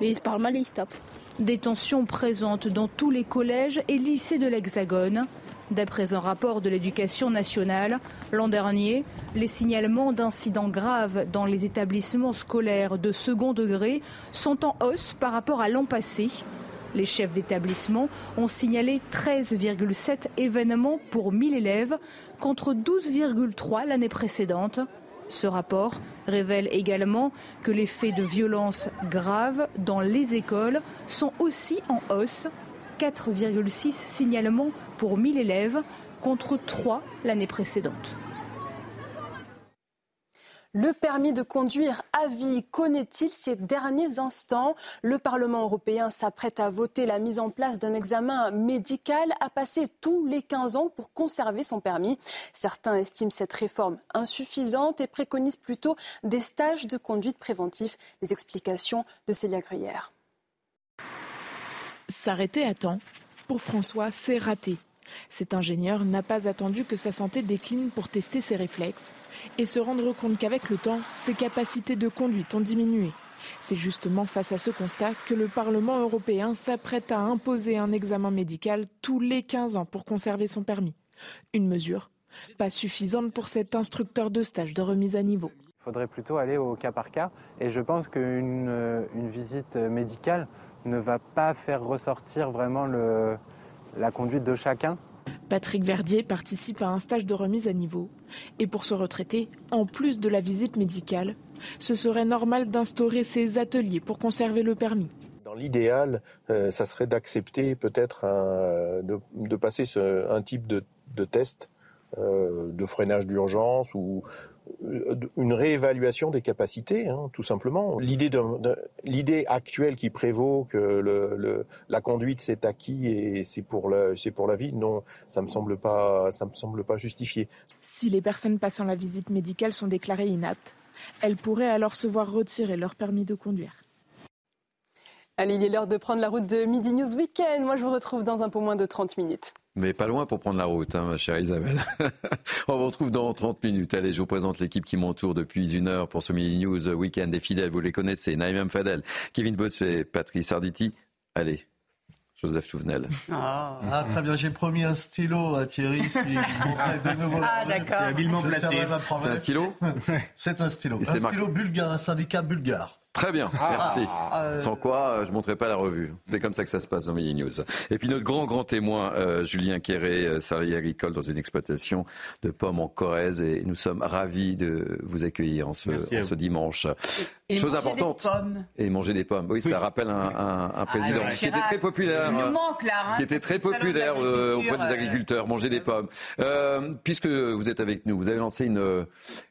Mais ils se parlent mal et ils se tapent. Des tensions présentes dans tous les collèges et lycées de l'Hexagone. D'après un rapport de l'éducation nationale, l'an dernier, les signalements d'incidents graves dans les établissements scolaires de second degré sont en hausse par rapport à l'an passé. Les chefs d'établissement ont signalé 13,7 événements pour 1000 élèves contre 12,3 l'année précédente. Ce rapport révèle également que les faits de violence graves dans les écoles sont aussi en hausse. 4,6 signalements pour 1000 élèves contre 3 l'année précédente. Le permis de conduire à vie connaît-il ces derniers instants? Le Parlement européen s'apprête à voter la mise en place d'un examen médical à passer tous les 15 ans pour conserver son permis. Certains estiment cette réforme insuffisante et préconisent plutôt des stages de conduite préventifs. Les explications de Célia Gruyère. S'arrêter à temps, pour François, c'est raté. Cet ingénieur n'a pas attendu que sa santé décline pour tester ses réflexes et se rendre compte qu'avec le temps, ses capacités de conduite ont diminué. C'est justement face à ce constat que le Parlement européen s'apprête à imposer un examen médical tous les 15 ans pour conserver son permis. Une mesure pas suffisante pour cet instructeur de stage de remise à niveau. Il faudrait plutôt aller au cas par cas et je pense qu'une une visite médicale ne va pas faire ressortir vraiment le, la conduite de chacun. Patrick Verdier participe à un stage de remise à niveau. Et pour se retraiter, en plus de la visite médicale, ce serait normal d'instaurer ces ateliers pour conserver le permis. Dans l'idéal, euh, ça serait d'accepter peut-être de, passer un type de, test euh, de freinage d'urgence ou, une réévaluation des capacités, hein, tout simplement. L'idée, l'idée actuelle qui prévaut que le, la conduite c'est acquis et c'est pour la, c'est pour la vie, non, ça me semble pas, ça me semble pas justifié. Si les personnes passant la visite médicale sont déclarées inaptes, elles pourraient alors se voir retirer leur permis de conduire. Allez, il est l'heure de prendre la route de Midi News Weekend. Moi, je vous retrouve dans un peu moins de 30 minutes. Mais pas loin pour prendre la route, hein, ma chère Isabelle. On vous retrouve dans 30 minutes. Allez, je vous présente l'équipe qui m'entoure depuis une heure pour ce Midi News Weekend des fidèles. Vous les connaissez, Naïm Fadel, Kevin Bossuet, Patrice Arditi. Allez, Joseph Touvenel. Ah. ah, très bien, j'ai promis un stylo à Thierry. Si de nouveau ah, d'accord. C'est habilement placé. C'est un stylo? C'est un stylo. Un stylo bulgare, un syndicat bulgare. Très bien, ah. merci. Ah, Sans quoi, euh, je ne montrerai pas la revue. C'est comme ça que ça se passe dans Mini News. Et puis notre grand, grand témoin, euh, Julien Quéré, euh, salarié agricole dans une exploitation de pommes en Corrèze. Et nous sommes ravis de vous accueillir en ce, en ce dimanche. Et Chose importante. Et manger des pommes. Oui, ça rappelle un, un, un président ah, qui était très populaire. Nous manque, là, hein, qui était très populaire auprès des agriculteurs. Manger des pommes. Euh, puisque vous êtes avec nous, vous avez lancé une,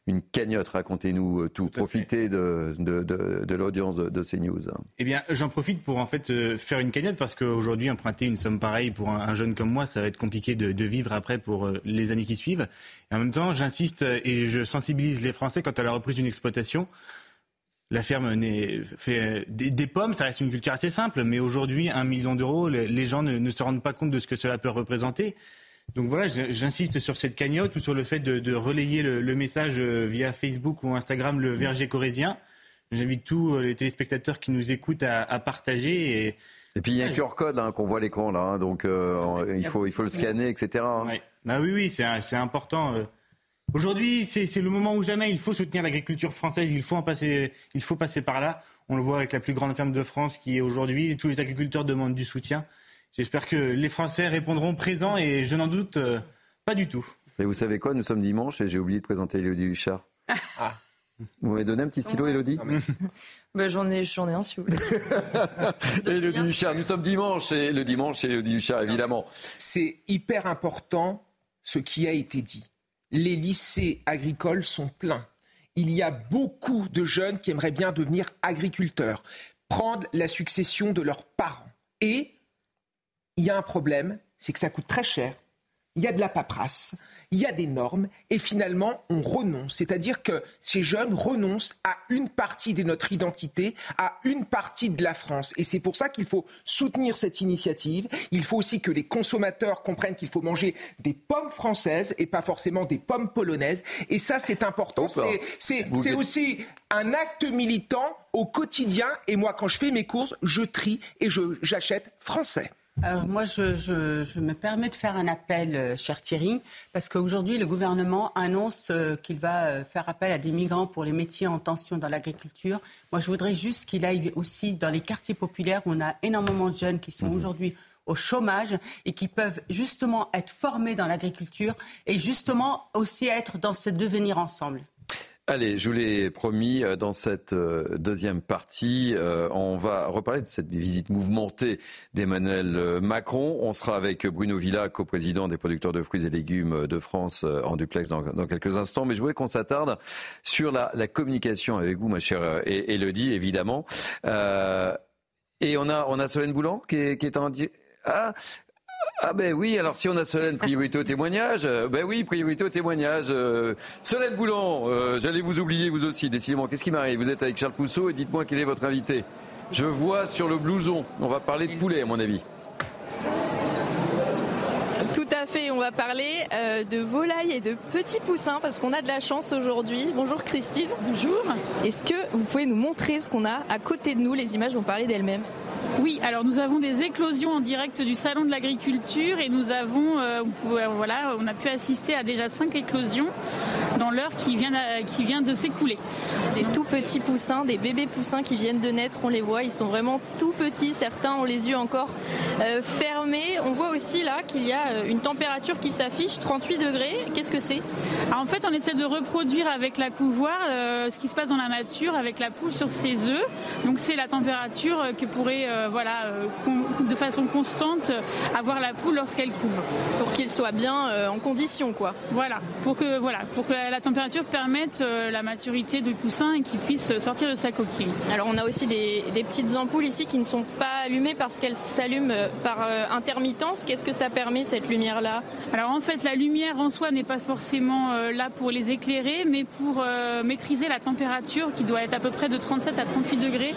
une cagnotte. Racontez-nous tout. tout Profitez de, de, de, de l'audience de, CNews. Eh bien, j'en profite pour en fait euh, faire une cagnotte parce qu'aujourd'hui, emprunter une somme pareille pour un, jeune comme moi, ça va être compliqué de, vivre après pour euh, les années qui suivent. Et en même temps, j'insiste et je sensibilise les Français quant à la reprise d'une exploitation. La ferme fait des, pommes, ça reste une culture assez simple, mais aujourd'hui, un million d'euros, les gens ne, se rendent pas compte de ce que cela peut représenter. Donc voilà, j'insiste sur cette cagnotte ou sur le fait de, relayer le, le, message euh, via Facebook ou Instagram, le verger corésien. J'invite tous euh, les téléspectateurs qui nous écoutent à, partager. Et, et puis il y a un QR code hein, qu'on voit à l'écran là, hein, donc euh, il, faut, il faut le scanner, etc. Ah oui, oui, c'est important. Aujourd'hui, c'est le moment où jamais il faut soutenir l'agriculture française, il faut, en passer, il faut passer par là. On le voit avec la plus grande ferme de France qui est aujourd'hui. Tous les agriculteurs demandent du soutien. J'espère que les Français répondront présents et je n'en doute pas du tout. Et vous savez quoi Nous sommes dimanche et j'ai oublié de présenter Elodie Huchard. Ah. Vous m'avez donné un petit stylo, Elodie bah, J'en ai, ai un, si vous voulez. Elodie Huchard, nous sommes dimanche, et le dimanche, Elodie Huchard, évidemment. C'est hyper important ce qui a été dit. Les lycées agricoles sont pleins. Il y a beaucoup de jeunes qui aimeraient bien devenir agriculteurs, prendre la succession de leurs parents. Et il y a un problème, c'est que ça coûte très cher. Il y a de la paperasse il y a des normes et finalement on renonce. C'est-à-dire que ces jeunes renoncent à une partie de notre identité, à une partie de la France. Et c'est pour ça qu'il faut soutenir cette initiative. Il faut aussi que les consommateurs comprennent qu'il faut manger des pommes françaises et pas forcément des pommes polonaises. Et ça, c'est important. C'est aussi un acte militant au quotidien. Et moi, quand je fais mes courses, je trie et j'achète français. Alors moi, je, me permets de faire un appel, euh, cher Thierry, parce qu'aujourd'hui, le gouvernement annonce euh, qu'il va euh, faire appel à des migrants pour les métiers en tension dans l'agriculture. Moi, je voudrais juste qu'il aille aussi dans les quartiers populaires où on a énormément de jeunes qui sont mhm. aujourd'hui au chômage et qui peuvent justement être formés dans l'agriculture et justement aussi être dans ce devenir ensemble. Allez, je vous l'ai promis, euh, dans cette euh, deuxième partie, euh, on va reparler de cette visite mouvementée d'Emmanuel Macron. On sera avec Bruno Villa, co-président des producteurs de fruits et légumes de France, en duplex dans, quelques instants. Mais je voulais qu'on s'attarde sur la, communication avec vous, ma chère Elodie, évidemment. et on a, on a Solène Boulan qui est, qui est en... Ah, ah ben oui, alors si on a Solène, priorité au témoignage, euh, ben oui, priorité au témoignage. Euh, Solène Boulon, euh, j'allais vous oublier vous aussi, décidément. Qu'est-ce qui m'arrive? Vous êtes avec Charles Pousseau et dites-moi quel est votre invité. Je vois sur le blouson, on va parler de poulet à mon avis. Tout à fait, on va parler de volailles et de petits poussins parce qu'on a de la chance aujourd'hui. Bonjour Christine. Bonjour. Est-ce que vous pouvez nous montrer ce qu'on a à côté de nous? Les images vont parler d'elles-mêmes. Oui, alors nous avons des éclosions en direct du salon de l'agriculture et nous avons, euh, voilà, on a pu assister à déjà cinq éclosions dans l'heure qui vient, qui vient de s'écouler. Des tout petits poussins, des bébés poussins qui viennent de naître, on les voit, ils sont vraiment tout petits. Certains ont les yeux encore euh, fermés. On voit aussi là qu'il y a euh, une température qui s'affiche, 38 degrés. Qu'est-ce que c'est? En fait, on essaie de reproduire avec la couvoire ce qui se passe dans la nature avec la poule sur ses œufs. Donc c'est la température que pourrait euh, voilà, euh, de façon constante avoir la poule lorsqu'elle couve. Pour qu'il soit bien euh, en condition, quoi. Voilà, pour que, voilà, pour que la, température permette la maturité du poussin et qu'il puisse sortir de sa coquille. Alors on a aussi des, petites ampoules ici qui ne sont pas allumées parce qu'elles s'allument par intermittence. Qu'est-ce que ça permet cette lumière-là? Alors en fait, la lumière en soi n'est pas forcément là pour les éclairer, mais pour maîtriser la température qui doit être à peu près de 37 à 38 degrés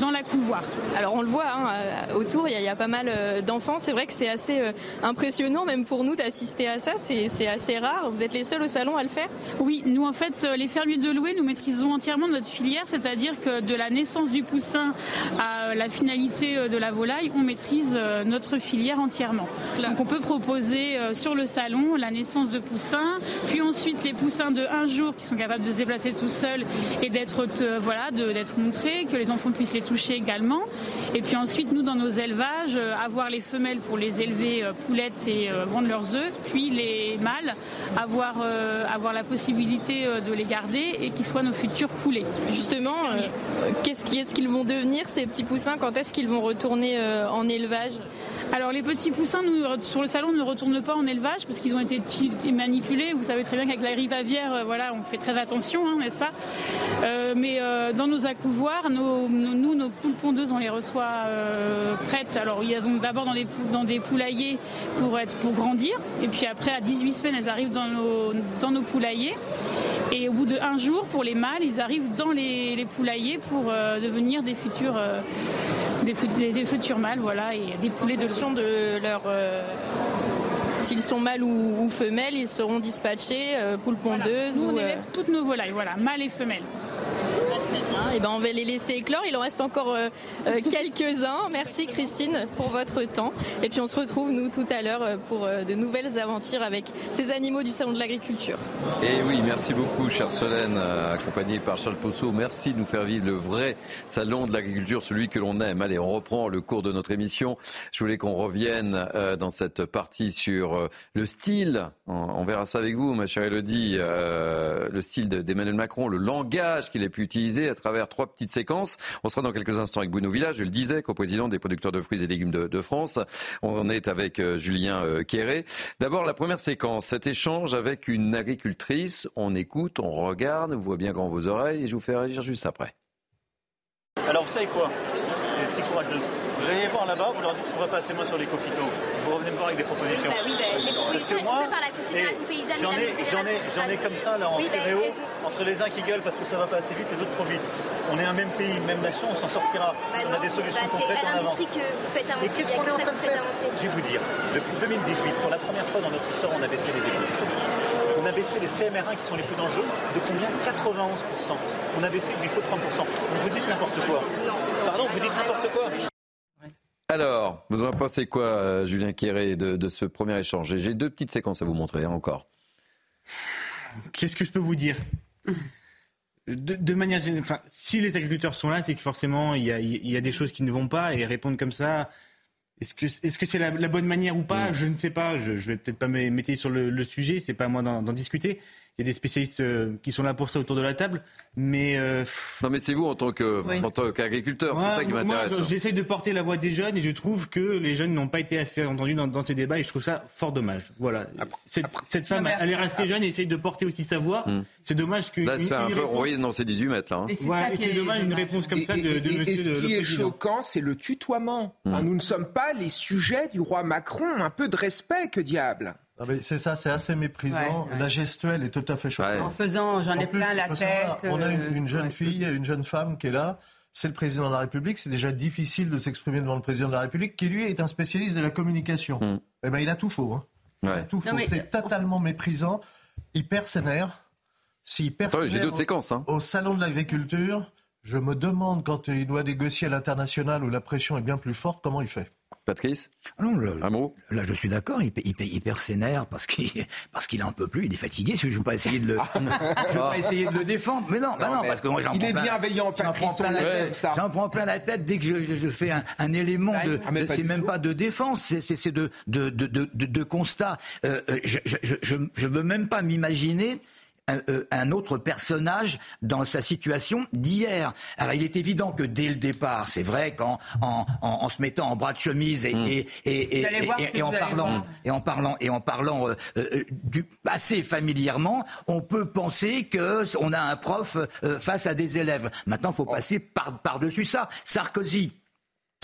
dans la couvoire. Alors on le voit hein, euh, autour, il y, a pas mal euh, d'enfants. C'est vrai que c'est assez euh, impressionnant, même pour nous, d'assister à ça. C'est assez rare. Vous êtes les seuls au salon à le faire? Oui, nous en fait, les fermiers de louer, nous maîtrisons entièrement notre filière, c'est-à-dire que de la naissance du poussin à la finalité de la volaille, on maîtrise notre filière entièrement. Donc on peut proposer sur le salon la naissance de poussins, puis ensuite les poussins de un jour qui sont capables de se déplacer tout seuls et d'être voilà, d'être montrés, que les enfants puissent les toucher également. Et puis ensuite, nous, dans nos élevages, euh, avoir les femelles pour les élever euh, poulettes et euh, vendre leurs œufs, puis les mâles, avoir, avoir la possibilité de les garder et qu'ils soient nos futurs poulets. Justement, qu'est-ce qu'ils vont devenir ces petits poussins? Quand est-ce qu'ils vont retourner en élevage? Alors les petits poussins, nous, sur le salon, ne retournent pas en élevage parce qu'ils ont été manipulés. Vous savez très bien qu'avec la rive euh, voilà, on fait très attention, hein, n'est-ce pas? Euh, Mais euh, dans nos accouvoirs, nous, nos poules pondeuses, on les reçoit prêtes. Alors elles sont d'abord dans des, poulaillers pour, être, pour grandir. Et puis après, à 18 semaines, elles arrivent dans nos, poulaillers. Et au bout d'un jour, pour les mâles, ils arrivent dans les, poulaillers pour devenir des futurs des, futurs mâles, voilà, et des poulets de de leur euh, s'ils sont mâles ou, femelles, ils seront dispatchés, euh, poules pondeuses. Nous, on élève euh, toutes nos volailles, voilà, mâles et femelles. Et eh ben on va les laisser éclore. Il en reste encore euh, euh, quelques-uns. Merci Christine pour votre temps. Et puis on se retrouve nous tout à l'heure euh, pour de nouvelles aventures avec ces animaux du salon de l'agriculture. Et oui, merci beaucoup, chère Solène, accompagnée par Charles Pousseau. Merci de nous faire vivre le vrai salon de l'agriculture, celui que l'on aime. Allez, on reprend le cours de notre émission. Je voulais qu'on revienne dans cette partie sur le style. On verra ça avec vous, ma chère Elodie. Le style d'Emmanuel Macron, le langage qu'il a pu utiliser à travers trois petites séquences. On sera dans quelques instants avec Bruno Village, je le disais, co-président des producteurs de fruits et légumes de, France. On est avec euh, Julien euh, Quéré. D'abord, la première séquence, cet échange avec une agricultrice. On écoute, on regarde, vous voyez bien grand vos oreilles et je vous fais réagir juste après. Alors, vous savez quoi? C'est courageux. Vous allez voir là-bas, vous leur dites qu'on va passer moins sur les l'éco-phyto. Vous revenez me voir avec des propositions. Bah oui, bah, les propositions sont faites par la Confédération paysanne. J'en ai, j'en ai, j'en ai comme ça là en oui, bah, stéréo, entre les uns qui gueulent parce que ça va pas assez vite, les autres trop vite. On est un même pays, même nation, on s'en sortira. Bah on a des solutions concrètes en avant. que vous faites avancer. Et qu'est-ce qu'on est en train de faire Je vais vous dire, depuis 2018, pour la première fois dans notre histoire, on a baissé les éco on a baissé les CMR1 qui sont les plus dangereux de combien? 91%. On a baissé il faut 30%. vous dites n'importe quoi. Non. Pardon, vous dites n'importe quoi. Alors, vous en pensez quoi, euh, Julien Quéré, de, ce premier échange J'ai deux petites séquences à vous montrer hein, encore. Qu'est-ce que je peux vous dire? De, manière générale, enfin, si les agriculteurs sont là, c'est que forcément il y, a, des choses qui ne vont pas et répondre comme ça. Est-ce que c'est la, bonne manière ou pas? Mm. Je ne sais pas. Je, ne vais peut-être pas m'étayer sur le, sujet. C'est pas à moi d'en discuter. Y a des spécialistes euh, qui sont là pour ça autour de la table. Mais euh, non, mais c'est vous en tant que en tant qu'agriculteur, c'est ça qui m'intéresse. Moi, j'essaie de porter la voix des jeunes et je trouve que les jeunes n'ont pas été assez entendus dans, ces débats et je trouve ça fort dommage. Voilà. cette, femme, elle est restée jeune et essaye de porter aussi sa voix. Hmm. C'est dommage que. Là, se fait un peu réponse... dans ses 18 mètres là. Hein. c'est dommage une réponse comme ça de, de et, monsieur. Et ce qui est choquant, c'est le tutoiement. Hmm. Nous ne sommes pas les sujets du roi Macron. Un peu de respect, que diable. C'est ça, c'est assez méprisant. La gestuelle est tout à fait choquante. En faisant, j'en ai plein la tête. On a une, euh, jeune fille, une jeune femme qui est là. C'est le président de la République. C'est déjà difficile de s'exprimer devant le président de la République, qui lui est un spécialiste de la communication. Mm. Eh ben, il a tout faux. Hein. Il a tout faux. C'est totalement méprisant. Il perd ses nerfs. S'il perd séquences, hein. au salon de l'agriculture, je me demande quand il doit négocier à l'international où la pression est bien plus forte, comment il fait? Patrice ah non, Un mot Là, je suis d'accord. Il, il, il, perd ses nerfs parce qu'il parce qu'il en peut plus. Il est fatigué. Je ne vais pas essayer de le, je vais pas essayer de le défendre. Mais non, bah non, parce que moi j'en prends. Il est bienveillant, J'en prends plein la tête. J'en prends plein la tête dès que je, je fais un, un élément bah, de. Ah, c'est même pas de défense. C'est de de, de, de, de, constat. Euh, euh je, je, je, je veux même pas m'imaginer euh, un, autre personnage dans sa situation d'hier. Alors il est évident que dès le départ, c'est vrai qu'en en, en, se mettant en bras de chemise et, et, et, et en parlant, et en parlant et en parlant euh, euh, du, assez familièrement, on peut penser que on a un prof face à des élèves. Maintenant, il faut passer par par dessus ça. Sarkozy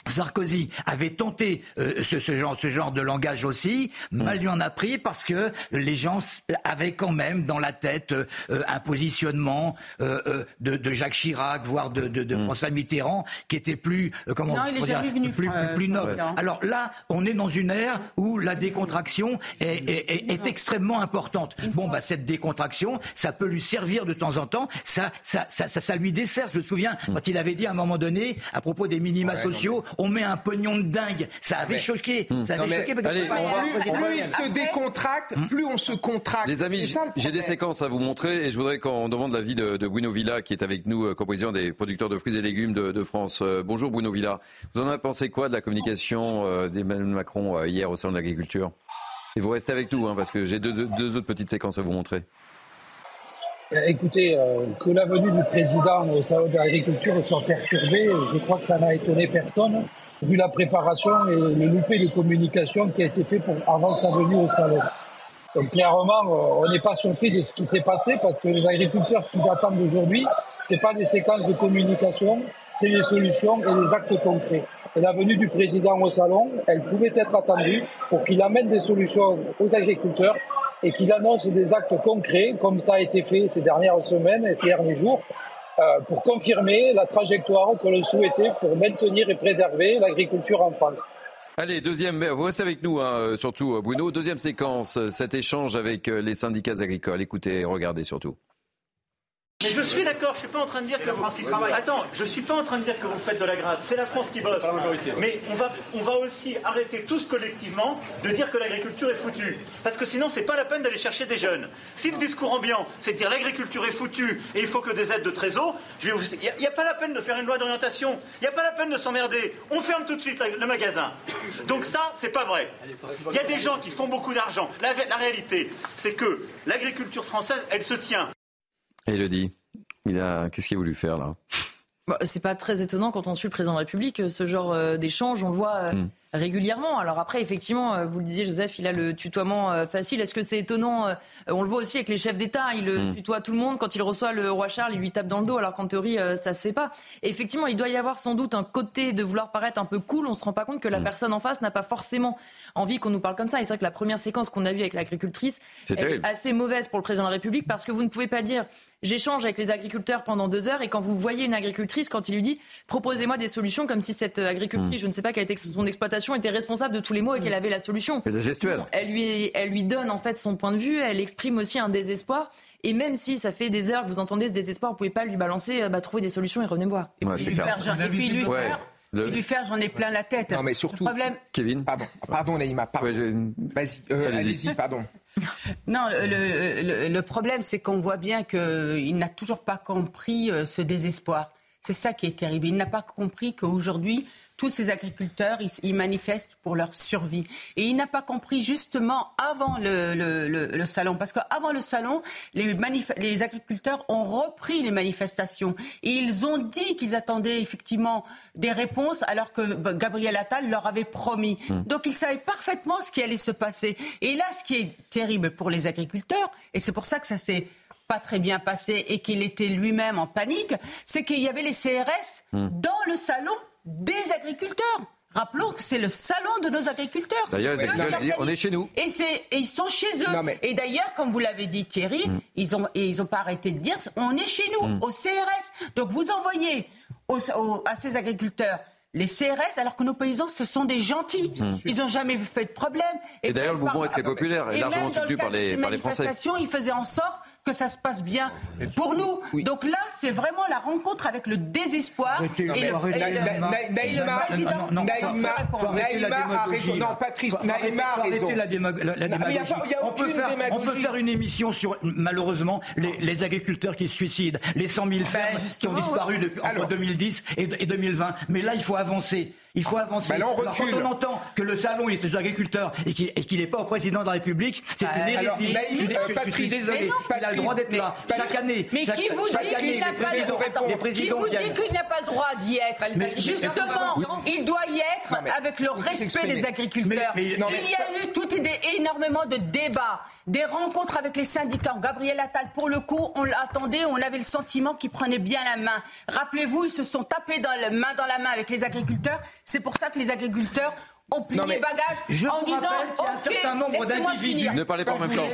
Sarkozy avait tenté euh, ce, ce, genre, ce genre de langage aussi. Mal lui en a pris parce que les gens avaient quand même dans la tête euh, un positionnement euh, de, de, Jacques Chirac, voire de, de, de mm. François Mitterrand, qui était plus comment dire, plus, plus, plus, noble. Alors là, on est dans une ère où la décontraction est, est, est, extrêmement importante. Bon, bah cette décontraction, ça peut lui servir de temps en temps. Ça, ça, ça, ça, ça lui dessert. Je me souviens mm. quand il avait dit à un moment donné à propos des minima sociaux on met un pognon de dingue. Ça avait choqué. Ça avait choqué plus, il se décontracte, hmm. plus on se contracte. Les amis, j'ai des séquences à vous montrer et je voudrais qu'on demande l'avis de, de Bruno Villa qui est avec nous, euh, co-président des producteurs de fruits et légumes de, France. Euh, bonjour Bruno Villa. Vous en avez pensé quoi de la communication euh, d'Emmanuel Macron hier au Salon de l'Agriculture? Et vous restez avec nous hein, parce que j'ai deux, deux autres petites séquences à vous montrer. Euh, écoutez, euh, que la venue du président au salon de l'agriculture soit perturbée, je crois que ça n'a étonné personne, vu la préparation et le loupé de communication qui a été fait pour, avant sa venue au salon. Donc clairement, euh, on n'est pas surpris de ce qui s'est passé parce que les agriculteurs, ce qu'ils attendent aujourd'hui, c'est pas des séquences de communication, c'est des solutions et des actes concrets. Et la venue du président au salon, elle pouvait être attendue pour qu'il amène des solutions aux agriculteurs et qu'il annonce des actes concrets, comme ça a été fait ces dernières semaines et ces derniers jours, euh, pour confirmer la trajectoire que l'on souhaitait pour maintenir et préserver l'agriculture en France. Allez, deuxième, vous restez avec nous, hein, surtout Bruno. Deuxième séquence, cet échange avec euh, les syndicats agricoles. Écoutez, regardez surtout. Mais je suis d'accord, je suis pas en train de dire que vous... Attends, je suis pas en train de dire que vous faites de la grade. C'est la France qui bosse. Mais on va, on va aussi arrêter tous collectivement de dire que l'agriculture est foutue. Parce que sinon, c'est pas la peine d'aller chercher des jeunes. Si le discours ambiant, c'est de dire l'agriculture est foutue et il faut que des aides de trésor, il n'y a, pas la peine de faire une loi d'orientation. Il n'y a pas la peine de s'emmerder. On ferme tout de suite le magasin. Donc ça, c'est pas vrai. Il y a des gens qui font beaucoup d'argent. La, la réalité, c'est que l'agriculture française, elle se tient. Elodie, il a... qu'est-ce qu'il a voulu faire là bah, C'est pas très étonnant quand on suit le président de la République, ce genre euh, d'échange, on le voit. Euh, hmm régulièrement. Alors après, effectivement, euh, vous le disiez, Joseph, il a le tutoiement euh, facile. Est-ce que c'est étonnant euh, On le voit aussi avec les chefs d'État. Il mm. tutoie tout le monde. Quand il reçoit le roi Charles, il lui tape dans le dos, alors qu'en théorie, ça se fait pas. Et effectivement, il doit y avoir sans doute un côté de vouloir paraître un peu cool. On se rend pas compte que la mm. personne en face n'a pas forcément envie qu'on nous parle comme ça. Et c'est vrai que la première séquence qu'on a vue avec l'agricultrice est assez mauvaise pour le président de la République parce que vous ne pouvez pas dire j'échange avec les agriculteurs pendant deux heures et quand vous voyez une agricultrice, quand il lui dit proposez-moi des solutions comme si cette agricultrice, mm. je ne sais pas quelle était son exploitation, était responsable de tous les mots et qu'elle avait la solution. elle lui, elle lui donne en fait son point de vue, elle exprime aussi un désespoir. Et même si ça fait des heures que vous entendez ce désespoir, vous pouvez pas lui balancer, euh, bah, trouver des solutions et revenez me voir. Et puis, lui faire, lui faire, j'en ai plein la tête. Non, mais surtout. problème... Kevin. Pardon, pardon, Naïma. Vas-y, euh, allez-y, pardon. non, le, le problème, c'est qu'on voit bien qu'il n'a toujours pas compris euh, ce désespoir. C'est ça qui est terrible. Il n'a pas compris qu'aujourd'hui, tous ces agriculteurs, ils, manifestent pour leur survie. Et il n'a pas compris justement avant le, le, salon, parce qu'avant le salon, les, les, agriculteurs ont repris les manifestations et ils ont dit qu'ils attendaient effectivement des réponses alors que Gabriel Attal leur avait promis. Hmm. Donc ils savaient parfaitement ce qui allait se passer. Et là, ce qui est terrible pour les agriculteurs, et c'est pour ça que ça s'est pas très bien passé et qu'il était lui-même en panique, c'est qu'il y avait les CRS hmm. dans le salon des agriculteurs. Rappelons que c'est le salon de nos agriculteurs. D'ailleurs, on est chez nous. Et, ils sont chez eux. Et d'ailleurs, comme vous l'avez dit Thierry, hmm. ils n'ont ils ont pas arrêté de dire on est chez nous, hmm. au CRS. Donc vous envoyez à ces agriculteurs les CRS, alors que nos paysans, ce sont des gentils. Ils n'ont jamais fait de problème. Et, d'ailleurs, le mouvement est très populaire et, largement soutenu par les, par les Français. Ils faisaient en sorte que ça se passe bien pour nous. Donc là, c'est vraiment la rencontre avec le désespoir. Et le, Naïma, a raison. Non, Patrice, Naïma a raison. On peut faire une émission sur, malheureusement, les agriculteurs qui se suicident, les 100 000 fermes qui ont disparu entre 2010 et 2020. Mais là, il faut avancer. Il faut avancer. Bah on quand on entend que le salon est des agriculteurs et qu'il n'est pas au président de la République, c'est une hérésie. je, suis, Patrice, désolé. il a le droit d'être là. Chaque année. Mais qui vous dit qu'il n'a pas le droit Qui vous dit qu'il n'a pas le droit d'y être Justement, il doit y être avec le respect des agriculteurs. il y a eu tout énormément de débats, des rencontres avec les syndicats. Gabriel Attal, pour le coup, on l'attendait, on avait le sentiment qu'il prenait bien la main. Rappelez-vous, ils se sont tapés dans la main dans la main avec les agriculteurs. C'est pour ça que les agriculteurs ont plié bagages en disant qu'il y a un certain nombre d'individus. Ne parlez pas en même temps.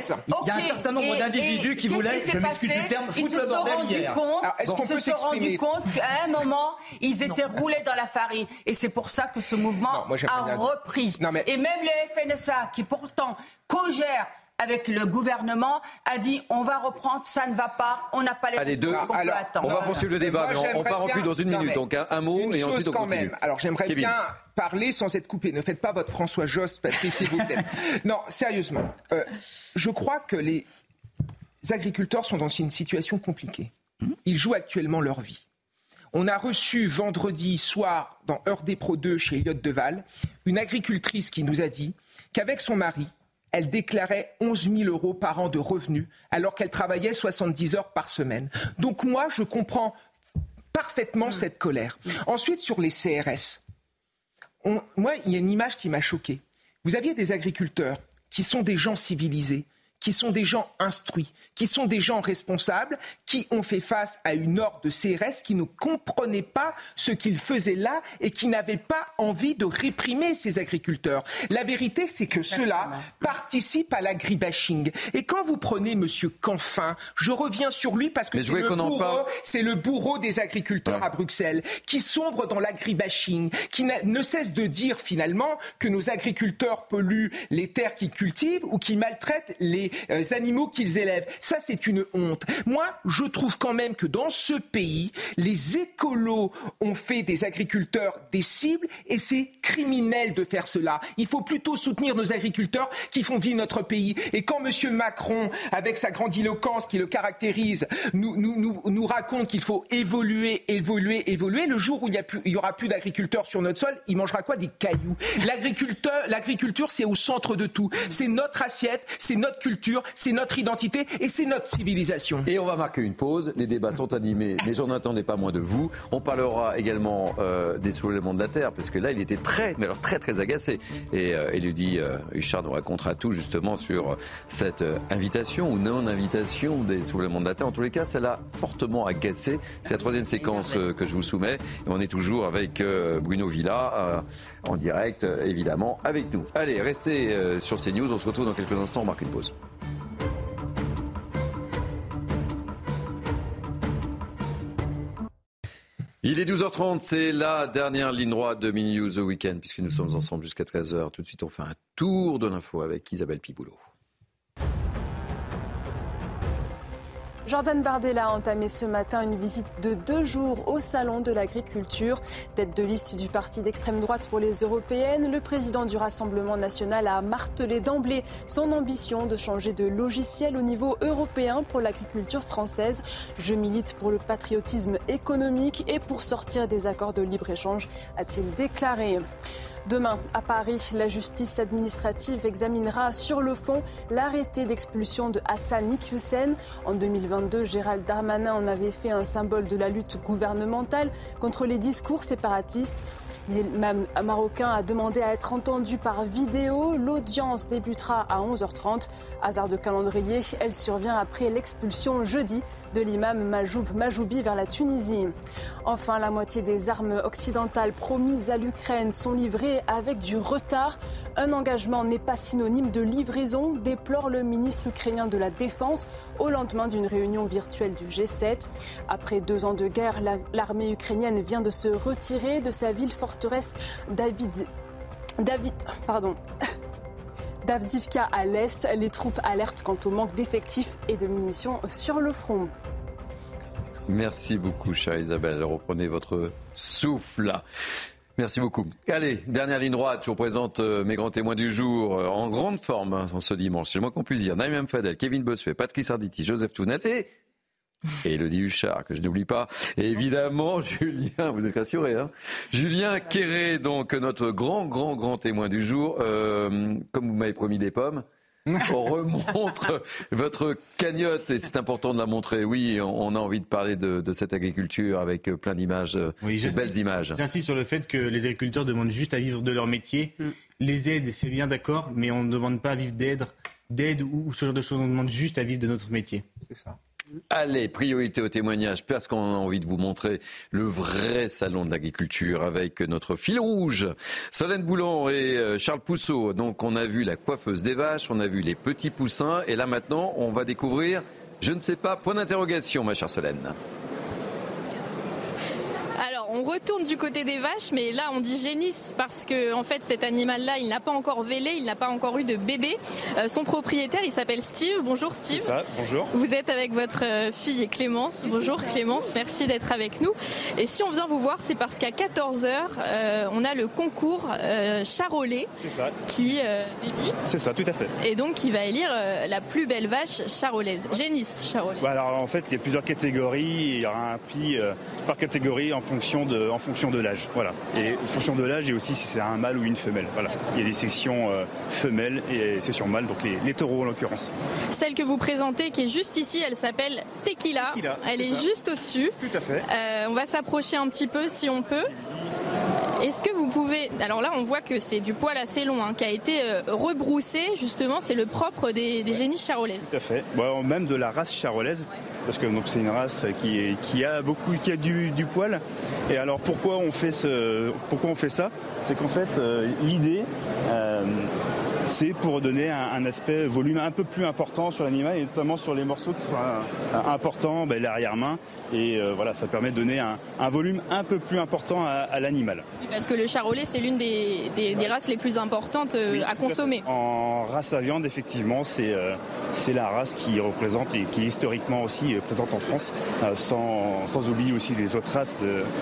Il y a un certain nombre d'individus qui voulaient, je m'excuse du terme, foutre le bordel hier. Ils se sont rendus compte qu'à un moment, ils étaient roulés dans la farine. Et c'est pour ça que ce mouvement a repris. Et même le FNSA, qui pourtant co-gère avec le gouvernement, a dit on va reprendre, ça ne va pas, on n'a pas les Allez, deux, qu'on peut attendre. On va poursuivre le débat, mais on, part en plus dans une minute. donc un, mot et ensuite on continue. Même. Alors j'aimerais bien parler sans être coupé. Ne faites pas votre François Jost, Patrice, s'il vous plaît. non, sérieusement, euh, je crois que les agriculteurs sont dans une situation compliquée. Ils jouent actuellement leur vie. On a reçu vendredi soir dans Heure des Pro 2 chez Elliott Deval une agricultrice qui nous a dit qu'avec son mari, elle déclarait 11 000 euros par an de revenus alors qu'elle travaillait 70 heures par semaine. Donc moi, je comprends parfaitement cette colère. Ensuite, sur les CRS, moi, il y a une image qui m'a choqué. Vous aviez des agriculteurs qui sont des gens civilisés, qui sont des gens instruits, qui sont des gens responsables, qui ont fait face à une horde de CRS qui ne comprenaient pas ce qu'ils faisaient là et qui n'avaient pas envie de réprimer ces agriculteurs. La vérité, c'est que ceux-là participent à l'agribashing. Et quand vous prenez M. Canfin, je reviens sur lui parce que c'est le, bourreau, le bourreau des agriculteurs à Bruxelles, qui sombre dans l'agribashing, qui ne cesse de dire finalement que nos agriculteurs polluent les terres qu'ils cultivent ou qui maltraitent les euh, animaux qu'ils élèvent. Ça, c'est une honte. Moi, je trouve quand même que dans ce pays, les écolos ont fait des agriculteurs des cibles et c'est criminel de faire cela. Il faut plutôt soutenir nos agriculteurs qui font vivre notre pays. Et quand M. Macron, avec sa grandiloquence qui le caractérise, nous, nous, nous, raconte qu'il faut évoluer, évoluer, évoluer, le jour où il n'y aura plus d'agriculteurs sur notre sol, il mangera quoi? Des cailloux. L'agriculture, c'est au centre de tout. C'est notre assiette, c'est notre culture c'est notre identité et c'est notre civilisation. Et on va marquer une pause. Les débats sont animés, mais j'en attendais pas moins de vous. On parlera également euh, des soulèvements de la terre, parce que là, il était très, mais alors très, très agacé. Et euh, Elodie euh, Huchard nous racontera tout justement sur cette euh, invitation ou non-invitation des soulèvements de la terre. En tous les cas, ça l'a fortement agacé. C'est la troisième séquence que je vous soumets. Et on est toujours avec Bruno Villa en direct, évidemment, avec nous. Allez, restez sur CNews. On se retrouve dans quelques instants. On marque une pause. Il est 12h30, c'est la dernière ligne droite de Mini News The Weekend, puisque nous sommes ensemble jusqu'à 13h. Tout de suite, on fait un tour de l'info avec Isabelle Piboulot. Jordan Bardella a entamé ce matin une visite de deux jours au Salon de l'agriculture. Tête de liste du parti d'extrême droite pour les européennes, le président du Rassemblement national a martelé d'emblée son ambition de changer de logiciel au niveau européen pour l'agriculture française. Je milite pour le patriotisme économique et pour sortir des accords de libre-échange, a-t-il déclaré. Demain, à Paris, la justice administrative examinera sur le fond l'arrêté d'expulsion de Hassan Iqiyoussen. En 2022, Gérald Darmanin en avait fait un symbole de la lutte gouvernementale contre les discours séparatistes. L'imam marocain a demandé à être entendu par vidéo. L'audience débutera à 11h30. Hasard de calendrier, elle survient après l'expulsion jeudi de l'imam Majoub Majoubi vers la Tunisie. Enfin, la moitié des armes occidentales promises à l'Ukraine sont livrées avec du retard. Un engagement n'est pas synonyme de livraison, déplore le ministre ukrainien de la Défense au lendemain d'une réunion virtuelle du G7. Après deux ans de guerre, l'armée ukrainienne vient de se retirer de sa ville forteresse David. David, pardon. Davdivka à l'est, les troupes alertent quant au manque d'effectifs et de munitions sur le front. Merci beaucoup, chère Isabelle. Reprenez votre souffle. Merci beaucoup. Allez, dernière ligne droite. Je vous présente euh, mes grands témoins du jour euh, en grande forme hein, en ce dimanche. C'est le moins qu'on puisse dire. Naïm Fadel, Kevin Bossuet, Patrick Sarditi, Joseph Tounel et et Elodie Huchard, que je n'oublie pas. Et évidemment, Julien, vous êtes rassuré, hein Julien Quéré, donc notre grand, grand, grand témoin du jour. Euh, comme vous m'avez promis des pommes, on remontre votre cagnotte et c'est important de la montrer. Oui, on a envie de parler de, cette agriculture avec plein d'images, de belles images. J'insiste sur le fait que les agriculteurs demandent juste à vivre de leur métier. Mm. Les aides, c'est bien d'accord, mais on ne demande pas à vivre d'aide, d'aide ou ce genre de choses. On demande juste à vivre de notre métier. C'est ça. Allez, priorité au témoignage, parce qu'on a envie de vous montrer le vrai salon de l'agriculture avec notre fil rouge, Solène Boulon et euh, Charles Pousseau. Donc on a vu la coiffeuse des vaches, on a vu les petits poussins, et là maintenant on va découvrir, je ne sais pas, point d'interrogation ma chère Solène on retourne du côté des vaches, mais là on dit génisse parce que en fait cet animal-là, il n'a pas encore vélé, il n'a pas encore eu de bébé. Euh, son propriétaire, il s'appelle Steve. Bonjour Steve. C'est ça, bonjour. Vous êtes avec votre euh, fille Clémence. Bonjour Clémence, merci d'être avec nous. Et si on vient vous voir, c'est parce qu'à 14h, euh, on a le concours charolais qui débute. C'est ça, tout à fait. Et donc qui va élire la plus belle vache charolaise, génisse charolaise. Bah, alors en fait, il y a plusieurs catégories, il y aura un prix par catégorie en fonction de, en fonction de l'âge. Voilà. Et en fonction de l'âge et aussi si c'est un mâle ou une femelle. Voilà. Il y a des sections euh, femelles et sections mâles, donc les, taureaux en l'occurrence. Celle que vous présentez, qui est juste ici, elle s'appelle Tequila. elle est, juste au-dessus. Tout à fait. Euh, on va s'approcher un petit peu si on peut. Est-ce que vous pouvez... Alors là, on voit que c'est du poil assez long, hein, qui a été euh, rebroussé, justement, c'est le propre des, des génies charolaises. Tout à fait. même de la race charolaise, parce que c'est une race qui, a beaucoup, qui a du, du, poil. Et alors pourquoi on fait, ce, pourquoi on fait ça? C'est qu'en fait, euh, l'idée... C'est pour donner un, aspect volume un peu plus important sur l'animal et notamment sur les morceaux qui sont euh, importants, ben, l'arrière-main. Et euh, voilà, ça permet de donner un, volume un peu plus important à, l'animal. Parce que le charolais, c'est l'une des, races les plus importantes euh, à consommer. en race à viande, effectivement, c'est c'est la race qui représente et qui est historiquement aussi présente en France, sans, sans oublier aussi les autres races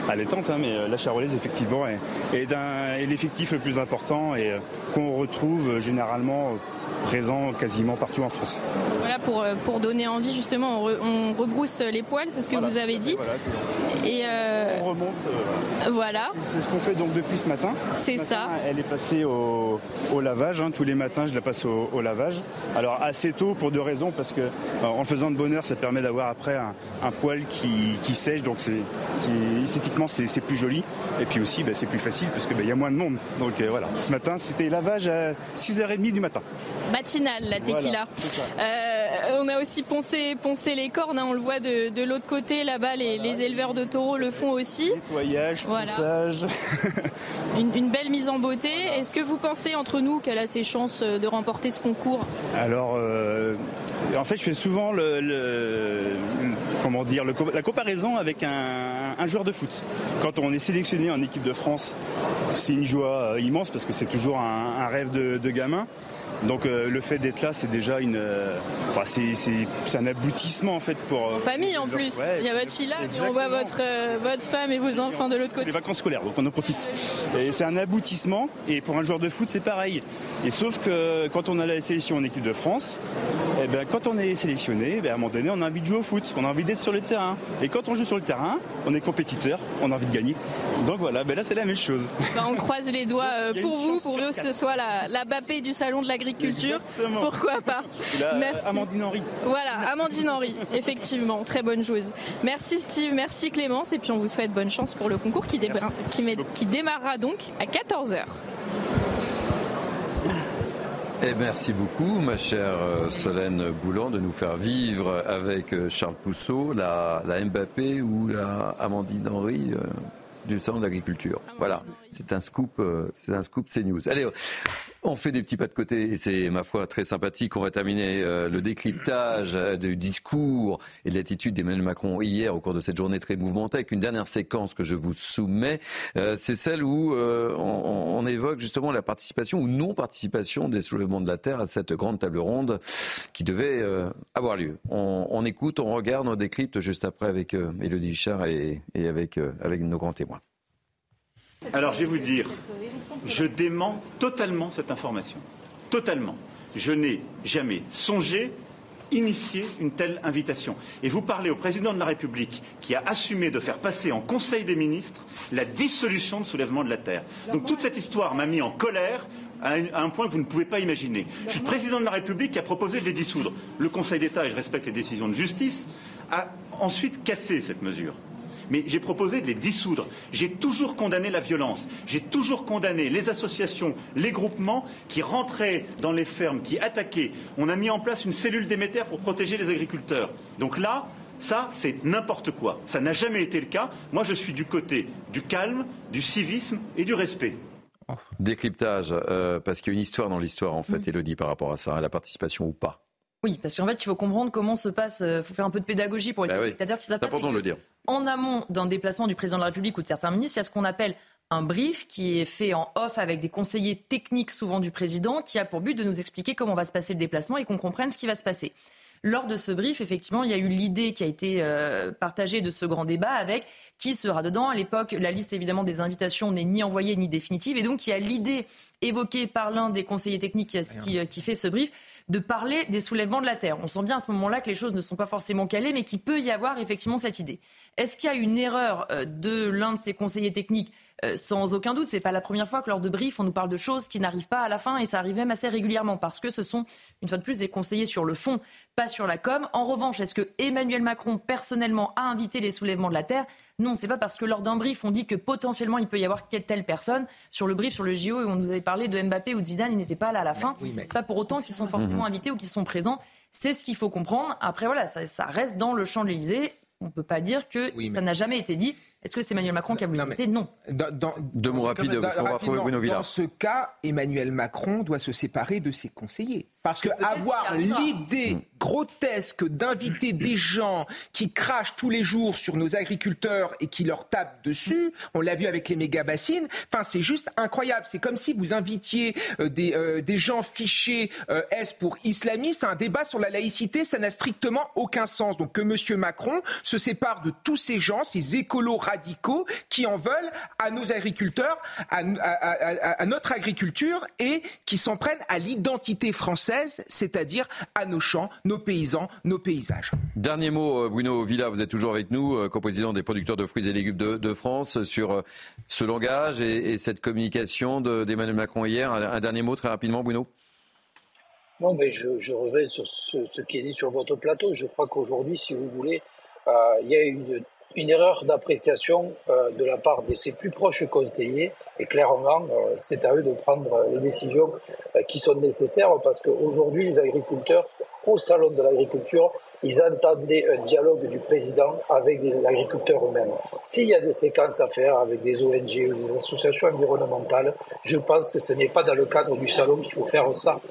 allaitantes. Hein, mais la charolaise, effectivement, est, est l'effectif le plus important et qu'on retrouve généralement généralement présent quasiment partout en France. Voilà, pour, euh, pour donner envie, justement, on, rebrousse les poils, c'est ce que vous avez dit. et euh, on remonte. Euh, voilà. C'est ce qu'on fait donc depuis ce matin. C'est ça. Elle est passée au, lavage. Hein. Tous les matins, je la passe au, lavage. Alors assez tôt pour deux raisons, parce que en faisant de bonne heure, ça permet d'avoir après un, poil qui, sèche, donc c'est esthétiquement c'est plus joli. Et puis aussi, bah, c'est plus facile parce qu'il bah, y a moins de monde. Donc voilà. Ce matin, c'était lavage à 6h30 du matin matinale, la tequila. On a aussi poncé, poncé les cornes, hein, on le voit de, l'autre côté, là-bas, les, éleveurs de taureaux le font aussi. Nettoyage, ponçage. une, belle mise en beauté. Est-ce que vous pensez entre nous qu'elle a ses chances de remporter ce concours? Alors, euh, en fait, je fais souvent le, comment dire, la comparaison avec un, joueur de foot. Quand on est sélectionné en équipe de France, c'est une joie euh, immense parce que c'est toujours un, rêve de, de gamin. Donc le fait d'être là, c'est déjà une, bah, c'est un aboutissement en fait pour. En famille en plus. Il y a votre fille là, on voit votre votre femme et vos enfants de l'autre côté. Les vacances scolaires, donc on en profite. Et c'est un aboutissement. Et pour un joueur de foot, c'est pareil. Et sauf que quand on a la sélection en équipe de France, eh ben, quand on est sélectionné, ben, à un moment donné, on a envie de jouer au foot, on a envie d'être sur le terrain. Et quand on joue sur le terrain, on est compétiteur, on a envie de gagner. Donc voilà, ben là c'est la même chose. Ben, on croise les doigts euh, pour vous, pour que ce soit la, la Bappé du salon de l'agriculture. Pourquoi pas Merci. Amandine Henry. Voilà, Amandine Henry, effectivement, très bonne joueuse. Merci Steve, merci Clémence, et puis on vous souhaite bonne chance pour le concours qui, qui, qui démarrera donc à 14h. Et merci beaucoup, ma chère euh, Solène Boulan, de nous faire vivre avec euh, Charles Pousseau, la, la Mbappé ou la Amandine Henry euh, du Salon de l'Agriculture. Voilà, c'est un scoop, c'est un scoop CNews. Allez, on fait des petits pas de côté et c'est, ma foi, très sympathique. On va terminer euh, le décryptage euh, du discours et de l'attitude d'Emmanuel Macron hier au cours de cette journée très mouvementée avec une dernière séquence que je vous soumets. Euh, c'est celle où on, évoque justement la participation ou non-participation des soulèvements de la Terre à cette grande table ronde qui devait avoir lieu. On, écoute, on regarde, on décrypte juste après avec Élodie Huchard et, et avec, avec nos grands témoins. Alors je vais vous dire, je dément totalement cette information. Totalement. Je n'ai jamais songé initier une telle invitation. Et vous parlez au président de la République qui a assumé de faire passer en Conseil des ministres la dissolution de soulèvement de la Terre. Donc toute cette histoire m'a mis en colère à un point que vous ne pouvez pas imaginer. Je suis le président de la République qui a proposé de les dissoudre. Le Conseil d'État, et je respecte les décisions de justice, a ensuite cassé cette mesure mais j'ai proposé de les dissoudre. J'ai toujours condamné la violence. J'ai toujours condamné les associations, les groupements qui rentraient dans les fermes, qui attaquaient. On a mis en place une cellule d'émetteurs pour protéger les agriculteurs. Donc là, ça, c'est n'importe quoi. Ça n'a jamais été le cas. Moi, je suis du côté du calme, du civisme et du respect. Décryptage, euh, parce qu'il y a une histoire dans l'histoire, en fait, Elodie, par rapport à ça, à la participation ou pas. Oui, parce qu'en fait, il faut comprendre comment se passe. Il euh, faut faire un peu de pédagogie pour les bah spectateurs qui savent pas. C'est important de le dire. En amont d'un déplacement du président de la République ou de certains ministres, il y a ce qu'on appelle un brief qui est fait en off avec des conseillers techniques souvent du président, qui a pour but de nous expliquer comment va se passer le déplacement et qu'on comprenne ce qui va se passer. Lors de ce brief, effectivement, il y a eu l'idée qui a été euh, partagée de ce grand débat avec qui sera dedans. À l'époque, la liste évidemment des invitations n'est ni envoyée ni définitive. Et donc, il y a l'idée évoquée par l'un des conseillers techniques qui, qui, fait ce brief de parler des soulèvements de la Terre. On sent bien à ce moment-là que les choses ne sont pas forcément calées, mais qu'il peut y avoir effectivement cette idée. Est-ce qu'il y a une erreur euh, de l'un de ces conseillers techniques euh, sans aucun doute, c'est pas la première fois que lors de brief, on nous parle de choses qui n'arrivent pas à la fin et ça arrive même assez régulièrement parce que ce sont, une fois de plus, des conseillers sur le fond, pas sur la com. En revanche, est-ce que Emmanuel Macron personnellement a invité les soulèvements de la Terre? Non, c'est pas parce que lors d'un brief, on dit que potentiellement il peut y avoir telle personne. Sur le brief, sur le JO, on nous avait parlé de Mbappé ou de Zidane, ils n'étaient pas là à la fin. Ce n'est C'est pas pour autant qu'ils sont forcément invités ou qu'ils sont présents. C'est ce qu'il faut comprendre. Après, voilà, ça, ça reste dans le champ de l'Élysée on ne peut pas dire que ça n'a jamais été dit. Est-ce que c'est Emmanuel Macron qui a voulu inviter Non. Dans, Deux mots rapides, Dans ce cas, Emmanuel Macron doit se séparer de ses conseillers. Parce que avoir l'idée. Grotesque d'inviter des gens qui crachent tous les jours sur nos agriculteurs et qui leur tapent dessus, on l'a vu avec les méga-bassines, enfin c'est juste incroyable. C'est comme si vous invitiez euh, des, euh, des gens fichés euh, S pour islamistes un débat sur la laïcité, ça n'a strictement aucun sens. Donc que M. Macron se sépare de tous ces gens, ces écolos radicaux qui en veulent à nos agriculteurs, à, notre agriculture et qui s'en prennent à l'identité française, c'est-à-dire à nos champs, nos paysans, nos paysages. Dernier mot, euh, Bruno Villa, vous êtes toujours avec nous, euh, co-président des producteurs de fruits et légumes de, France, sur euh, ce langage et, cette communication d'Emmanuel Macron hier. Un, dernier mot très rapidement, Bruno non, mais je, je reviens sur ce, ce, qui est dit sur votre plateau. Je crois qu'aujourd'hui, si vous voulez, il y a une une erreur d'appréciation euh, de la part de ses plus proches conseillers. Et clairement, euh, c'est à eux de prendre les décisions euh, qui sont nécessaires parce qu'aujourd'hui, les agriculteurs, au Salon de l'agriculture, ils entendaient un dialogue du président avec des agriculteurs eux-mêmes. S'il y a des séquences à faire avec des ONG ou des associations environnementales, je pense que ce n'est pas dans le cadre du salon qu'il faut faire ça.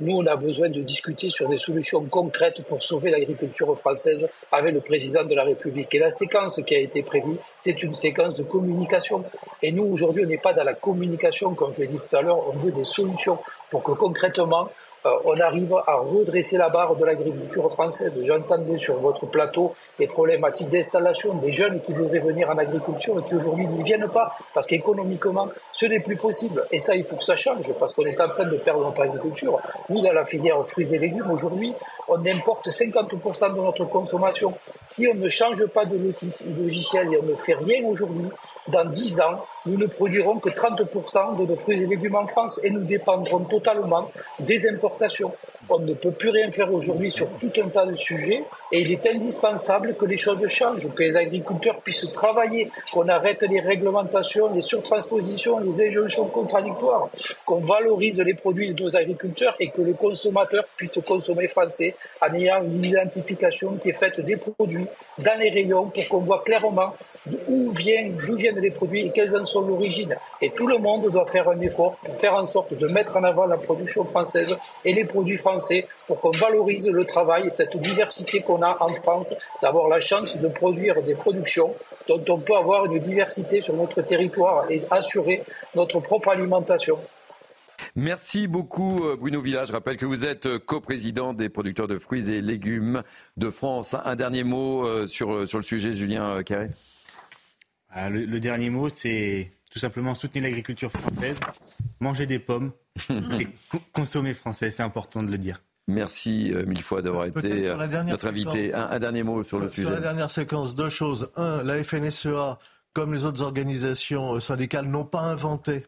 Nous, on a besoin de discuter sur des solutions concrètes pour sauver l'agriculture française avec le président de la République. Et la séquence qui a été prévue, c'est une séquence de communication. Et nous, aujourd'hui, on n'est pas dans la communication, comme je l'ai dit tout à l'heure, on veut des solutions pour que concrètement, on arrive à redresser la barre de l'agriculture française. J'entendais sur votre plateau les problématiques d'installation des jeunes qui voudraient venir en agriculture et qui aujourd'hui n'y viennent pas parce qu'économiquement, ce n'est plus possible. Et ça, il faut que ça change parce qu'on est en train de perdre notre agriculture. Nous, dans la filière fruits et légumes, aujourd'hui, on importe 50% de notre consommation. Si on ne change pas de logiciel et on ne fait rien aujourd'hui, dans 10 ans, nous ne produirons que 30% de nos fruits et légumes en France et nous dépendrons totalement des importations. On ne peut plus rien faire aujourd'hui sur tout un tas de sujets et il est indispensable que les choses changent, que les agriculteurs puissent travailler, qu'on arrête les réglementations, les surtranspositions, les injonctions contradictoires, qu'on valorise les produits de nos agriculteurs et que le consommateur puisse consommer français en ayant une identification qui est faite des produits dans les rayons pour qu'on voit clairement d'où viennent, d'où viennent les produits et quelles en sont l'origine. Et tout le monde doit faire un effort pour faire en sorte de mettre en avant la production française et les produits français pour qu'on valorise le travail et cette diversité qu'on a en France, d'avoir la chance de produire des productions dont on peut avoir une diversité sur notre territoire et assurer notre propre alimentation. Merci beaucoup euh, Bruno Village. Je rappelle que vous êtes euh, coprésident des producteurs de fruits et légumes de France. Un dernier mot euh, sur, sur le sujet, Julien Carré ah, le, dernier mot, c'est tout simplement soutenir l'agriculture française, manger des pommes et consommer français. C'est important de le dire. Merci mille fois d'avoir été notre invité. Un, dernier mot sur, le sujet. Sur la dernière séquence, deux choses. Un, la FNSEA, comme les autres organisations syndicales, n'ont pas inventé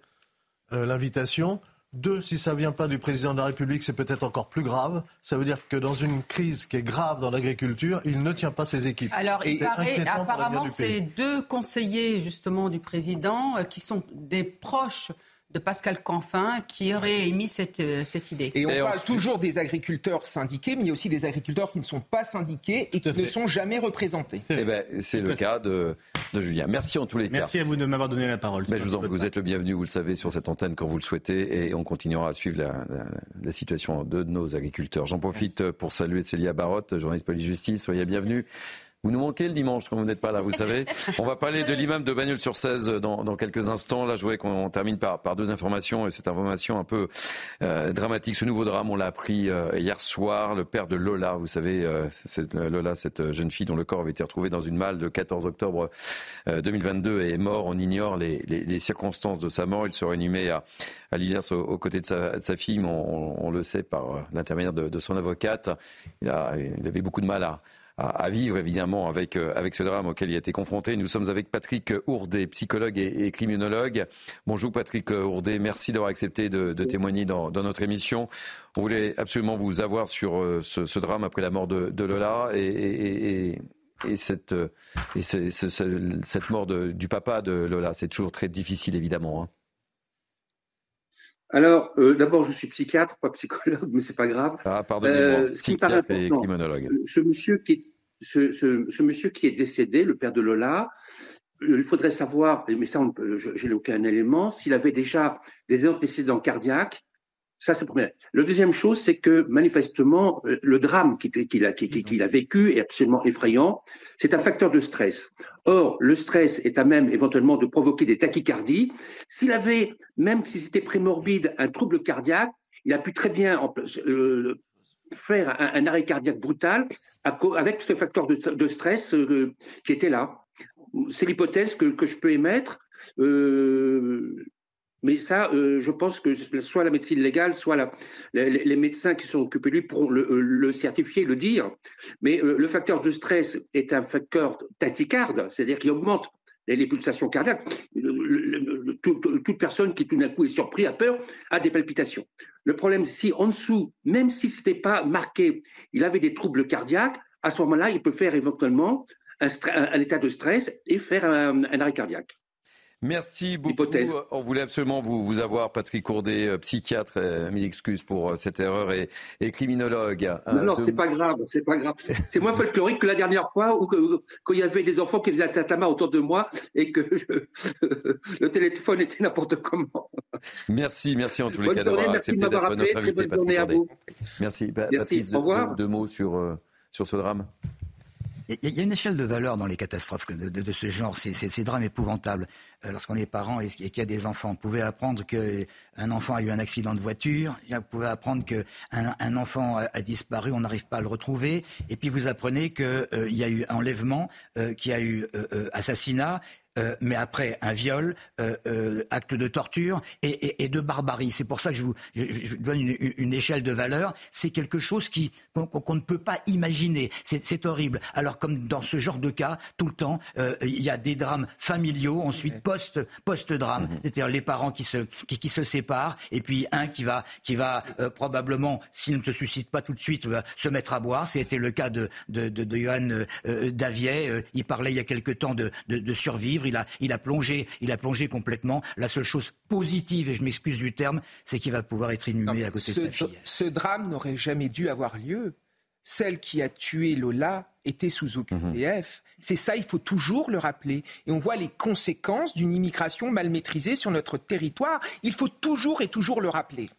l'invitation. Deux, si ça ne vient pas du président de la République, c'est peut-être encore plus grave. Ça veut dire que dans une crise qui est grave dans l'agriculture, il ne tient pas ses équipes. Alors, il paraît, apparemment, c'est deux conseillers justement du président euh, qui sont des proches de Pascal Canfin qui aurait émis cette, euh, cette idée. Et on parle toujours des agriculteurs syndiqués, mais il y a aussi des agriculteurs qui ne sont pas syndiqués et qui ne sont jamais représentés. C'est eh ben, le cas de, de, Julien. Merci en tous les cas. Merci à vous de m'avoir donné la parole. Ben, je vous en vous êtes le bienvenu, vous le savez, sur cette antenne quand vous le souhaitez et on continuera à suivre la, la, situation de nos agriculteurs. J'en profite pour saluer Célia Barotte, journaliste police-justice. Soyez bienvenue. Vous nous manquez le dimanche quand vous n'êtes pas là, vous savez. On va parler de l'imam de Bagnols-sur-Cèze dans, dans, quelques instants. Là, je voudrais qu'on termine par, par, deux informations et cette information un peu euh, dramatique. Ce nouveau drame, on l'a appris euh, hier soir. Le père de Lola, vous savez, euh, Lola, cette jeune fille dont le corps avait été retrouvé dans une malle de 14 octobre 2022 est mort. On ignore les, les, les, circonstances de sa mort. Il serait inhumé à, à Lillers aux, côtés de sa, de sa fille, mais on, on, le sait par l'intermédiaire de, de, son avocate. Il, a, il avait beaucoup de mal à à, vivre évidemment avec, euh, avec ce drame auquel il a été confronté. Nous sommes avec Patrick Ourdet, psychologue et, criminologue. Bonjour Patrick Ourdet, merci d'avoir accepté de, témoigner dans, notre émission. On voulait absolument vous avoir sur euh, ce, drame après la mort de, Lola et, et cette, et cette mort du papa de Lola. C'est toujours très difficile, évidemment. Hein. Alors, euh, d'abord, je suis psychiatre, pas psychologue, mais c'est pas grave. Ah, pardonnez-moi, euh, psychiatre et criminologue. Euh, ce monsieur, qui est, ce, ce, ce, monsieur qui est décédé, le père de Lola, il faudrait savoir, mais ça, j'ai aucun élément, s'il avait déjà des antécédents cardiaques ça, c'est premier. Le deuxième chose, c'est que manifestement, euh, le drame qu'il a, vécu est absolument effrayant. C'est un facteur de stress. Or, le stress est à même éventuellement de provoquer des tachycardies. S'il avait, même si c'était prémorbide, un trouble cardiaque, il a pu très bien euh, faire un, arrêt cardiaque brutal avec ce facteur de, stress euh, qui était là. C'est l'hypothèse que, je peux émettre. Mais ça, euh, je pense que soit la médecine légale, soit les, médecins qui sont occupés lui pourront le, euh, certifier, le dire. Mais euh, le facteur de stress est un facteur tachycarde, c'est-à-dire qui augmente les, pulsations cardiaques. toute personne qui tout d'un coup est surpris, a peur, a des palpitations. Le problème, si en dessous, même si ce n'était pas marqué, il avait des troubles cardiaques, à ce moment-là, il peut faire éventuellement un, état de stress et faire un arrêt cardiaque. Merci beaucoup. On voulait absolument vous, vous avoir, Patrick Courdet, euh, psychiatre, euh, mille excuses pour euh, cette erreur, et, et criminologue. Non, non, c'est pas grave, c'est pas grave. C'est moins folklorique que la dernière fois où quand il y avait des enfants qui faisaient un tatama autour de moi et que le téléphone était n'importe comment. Merci, merci en tous les cas d'avoir accepté d'être notre invité, bonne journée à vous. Merci. merci. Patrice, Au revoir. Deux, deux mots sur, sur ce drame. Il y a une échelle de valeur dans les catastrophes de, de, de ce genre, ces, ces, ces, drames épouvantables. Euh, lorsqu'on est parent et, qu'il y a des enfants, vous pouvez apprendre qu'un enfant a eu un accident de voiture, vous pouvez apprendre qu'un un enfant a, a, disparu, on n'arrive pas à le retrouver, et puis vous apprenez qu'il euh, y a eu enlèvement, euh, qu'il y a eu euh, euh, assassinat, euh, mais après un viol, euh, euh, acte de torture et, et, et de barbarie. C'est pour ça que je vous, je, je donne une, une, échelle de valeur. C'est quelque chose qui qu'on qu ne peut pas imaginer. C'est horrible. Alors comme dans ce genre de cas, tout le temps, euh, il y a des drames familiaux, ensuite post post drame, -hmm. c'est-à-dire les parents qui se qui, qui, se séparent et puis un qui va qui va euh, probablement, s'il ne se suscite pas tout de suite, va se mettre à boire. C'était le cas de de, de, de Johan euh, Davier. il parlait il y a quelque temps de, de, de survivre il a, il a plongé, il a plongé complètement. La seule chose positive, et je m'excuse du terme, c'est qu'il va pouvoir être inhumé non, à côté ce, de sa fille. Ce drame n'aurait jamais dû avoir lieu. Celle qui a tué Lola était sous OQTF. Mmh. C'est ça, il faut toujours le rappeler. Et on voit les conséquences d'une immigration mal maîtrisée sur notre territoire. Il faut toujours et toujours le rappeler.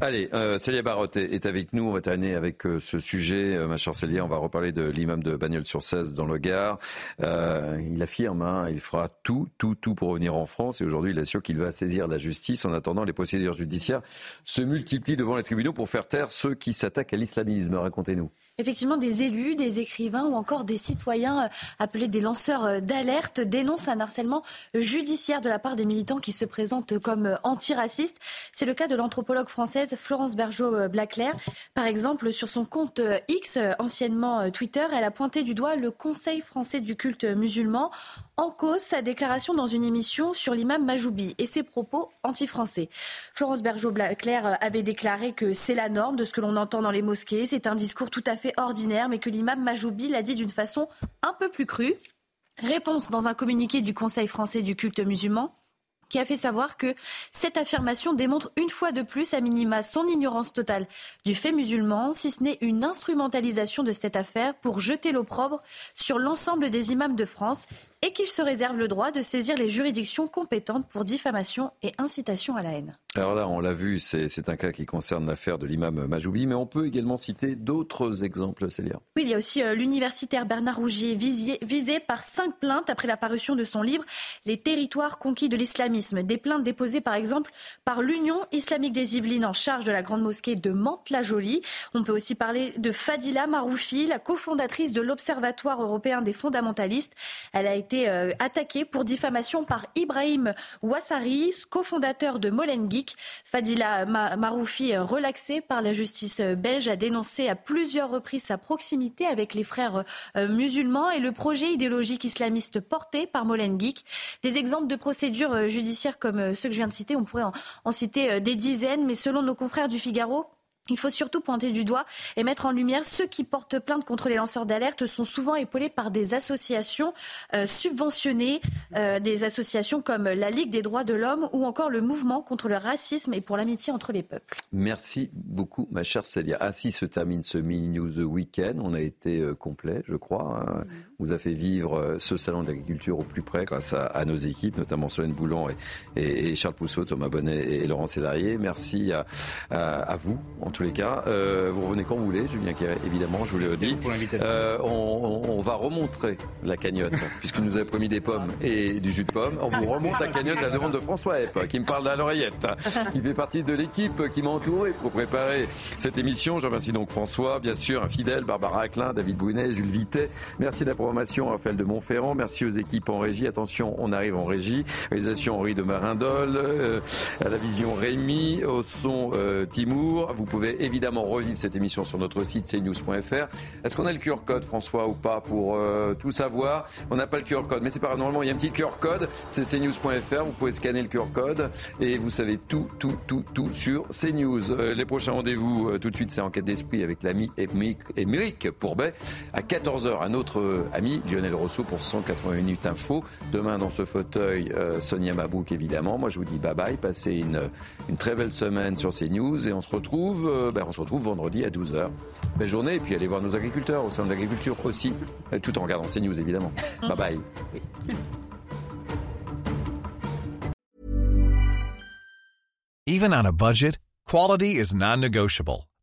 Allez, euh, Célia Barotte est, avec nous. On va terminer avec euh, ce sujet, euh, ma chère Célia. On va reparler de l'imam de Bagnols-sur-Cèze dans le Gard. Euh, il affirme, hein, il fera tout, tout, tout pour revenir en France. Et aujourd'hui, il assure qu'il va saisir la justice. En attendant, les procédures judiciaires se multiplient devant les tribunaux pour faire taire ceux qui s'attaquent à l'islamisme. Racontez-nous effectivement des élus, des écrivains ou encore des citoyens euh, appelés des lanceurs euh, d'alerte dénoncent un harcèlement judiciaire de la part des militants qui se présentent comme euh, antiracistes. C'est le cas de l'anthropologue française Florence Bergeau-Blaclair. Par exemple, sur son compte X, anciennement Twitter, elle a pointé du doigt le Conseil français du culte musulman en cause sa déclaration dans une émission sur l'imam Majoubi et ses propos anti-français. Florence Bergeau-Blaclair avait déclaré que c'est la norme de ce que l'on entend dans les mosquées, c'est un discours tout à fait ordinaire, mais que l'imam Majoubi l'a dit d'une façon un peu plus crue. Réponse dans un communiqué du Conseil français du culte musulman qui a fait savoir que cette affirmation démontre une fois de plus à minima son ignorance totale du fait musulman, si ce n'est une instrumentalisation de cette affaire pour jeter l'opprobre sur l'ensemble des imams de France et qu'il se réserve le droit de saisir les juridictions compétentes pour diffamation et incitation à la haine. Alors là, on l'a vu, c'est un cas qui concerne l'affaire de l'imam Majoubi, mais on peut également citer d'autres exemples, Célia. Oui, il y a aussi euh, l'universitaire Bernard Rougier, visé, visé par cinq plaintes après la parution de son livre Les territoires conquis de l'islamisme. Des plaintes déposées par exemple par l'Union islamique des Yvelines en charge de la grande mosquée de Mantes-la-Jolie. On peut aussi parler de Fadila Maroufi, la cofondatrice de l'Observatoire européen des fondamentalistes. Elle a été euh, attaquée pour diffamation par Ibrahim Ouassari, cofondateur de Molengeek. Fadila Maroufi, euh, relaxée par la justice euh, belge, a dénoncé à plusieurs reprises sa proximité avec les frères musulmans et le projet idéologique islamiste porté par Molengeek. Des exemples de procédures judiciaires comme ceux que je viens de citer, on pourrait en citer des dizaines, mais selon nos confrères du Figaro, il faut surtout pointer du doigt et mettre en lumière ceux qui portent plainte contre les lanceurs d'alerte sont souvent épaulés par des associations euh, subventionnées, euh, des associations comme la Ligue des droits de l'homme ou encore le mouvement contre le racisme et pour l'amitié entre les peuples. Merci beaucoup, ma chère Célia. Ainsi se termine ce mini news week-end. On a été euh, complet, je crois. Hein. On vous a fait vivre euh, ce salon de l'agriculture au plus près grâce à, à, nos équipes, notamment Solène Boulan et, et, et Charles Pousseau, Thomas Bonnet et, Laurent Célarier. Merci à, à, à vous tous les cas. Euh, vous revenez quand vous voulez, Julien évidemment, je vous le dis. Euh, on, on, on, va remontrer la cagnotte, puisque nous avez promis des pommes et du jus de pomme. On vous remonte la cagnotte à la demande de François Epp, qui me parle à l'oreillette. Il fait partie de l'équipe qui m'a entouré pour préparer cette émission. Je remercie donc François, bien sûr, un fidèle, Barbara Aclin, David Bouinet, Jules Vitet. Merci la programmation, Raphaël de Montferrand. Merci aux équipes en régie. Attention, on arrive en régie. Réalisation Henri de Marindol, euh, à la vision Rémi, au son euh, Timour. Vous pouvez évidemment revivre cette émission sur notre site cnews.fr. Est-ce qu'on a le QR code, François, ou pas, pour euh, tout savoir? On n'a pas le QR code, mais c'est pas. Normalement, il y a un petit QR code, c'est cnews.fr. Vous pouvez scanner le QR code et vous savez tout, tout, tout, tout sur CNews. Euh, les prochains rendez-vous, tout de suite, c'est Enquête d'esprit avec l'ami Émeric Pourbet. À 14h, un autre ami, Lionel Rousseau, pour 180 minutes info. Demain, dans ce fauteuil, Sonia Mabouk, évidemment. Moi, je vous dis bye bye. Passez une, une très belle semaine sur CNews et on se retrouve, ben, on se retrouve vendredi à 12h. Belle journée et puis allez voir nos agriculteurs au sein de l'agriculture aussi, tout en regardant CNews évidemment. bye bye. Even on a budget, quality is non-negotiable.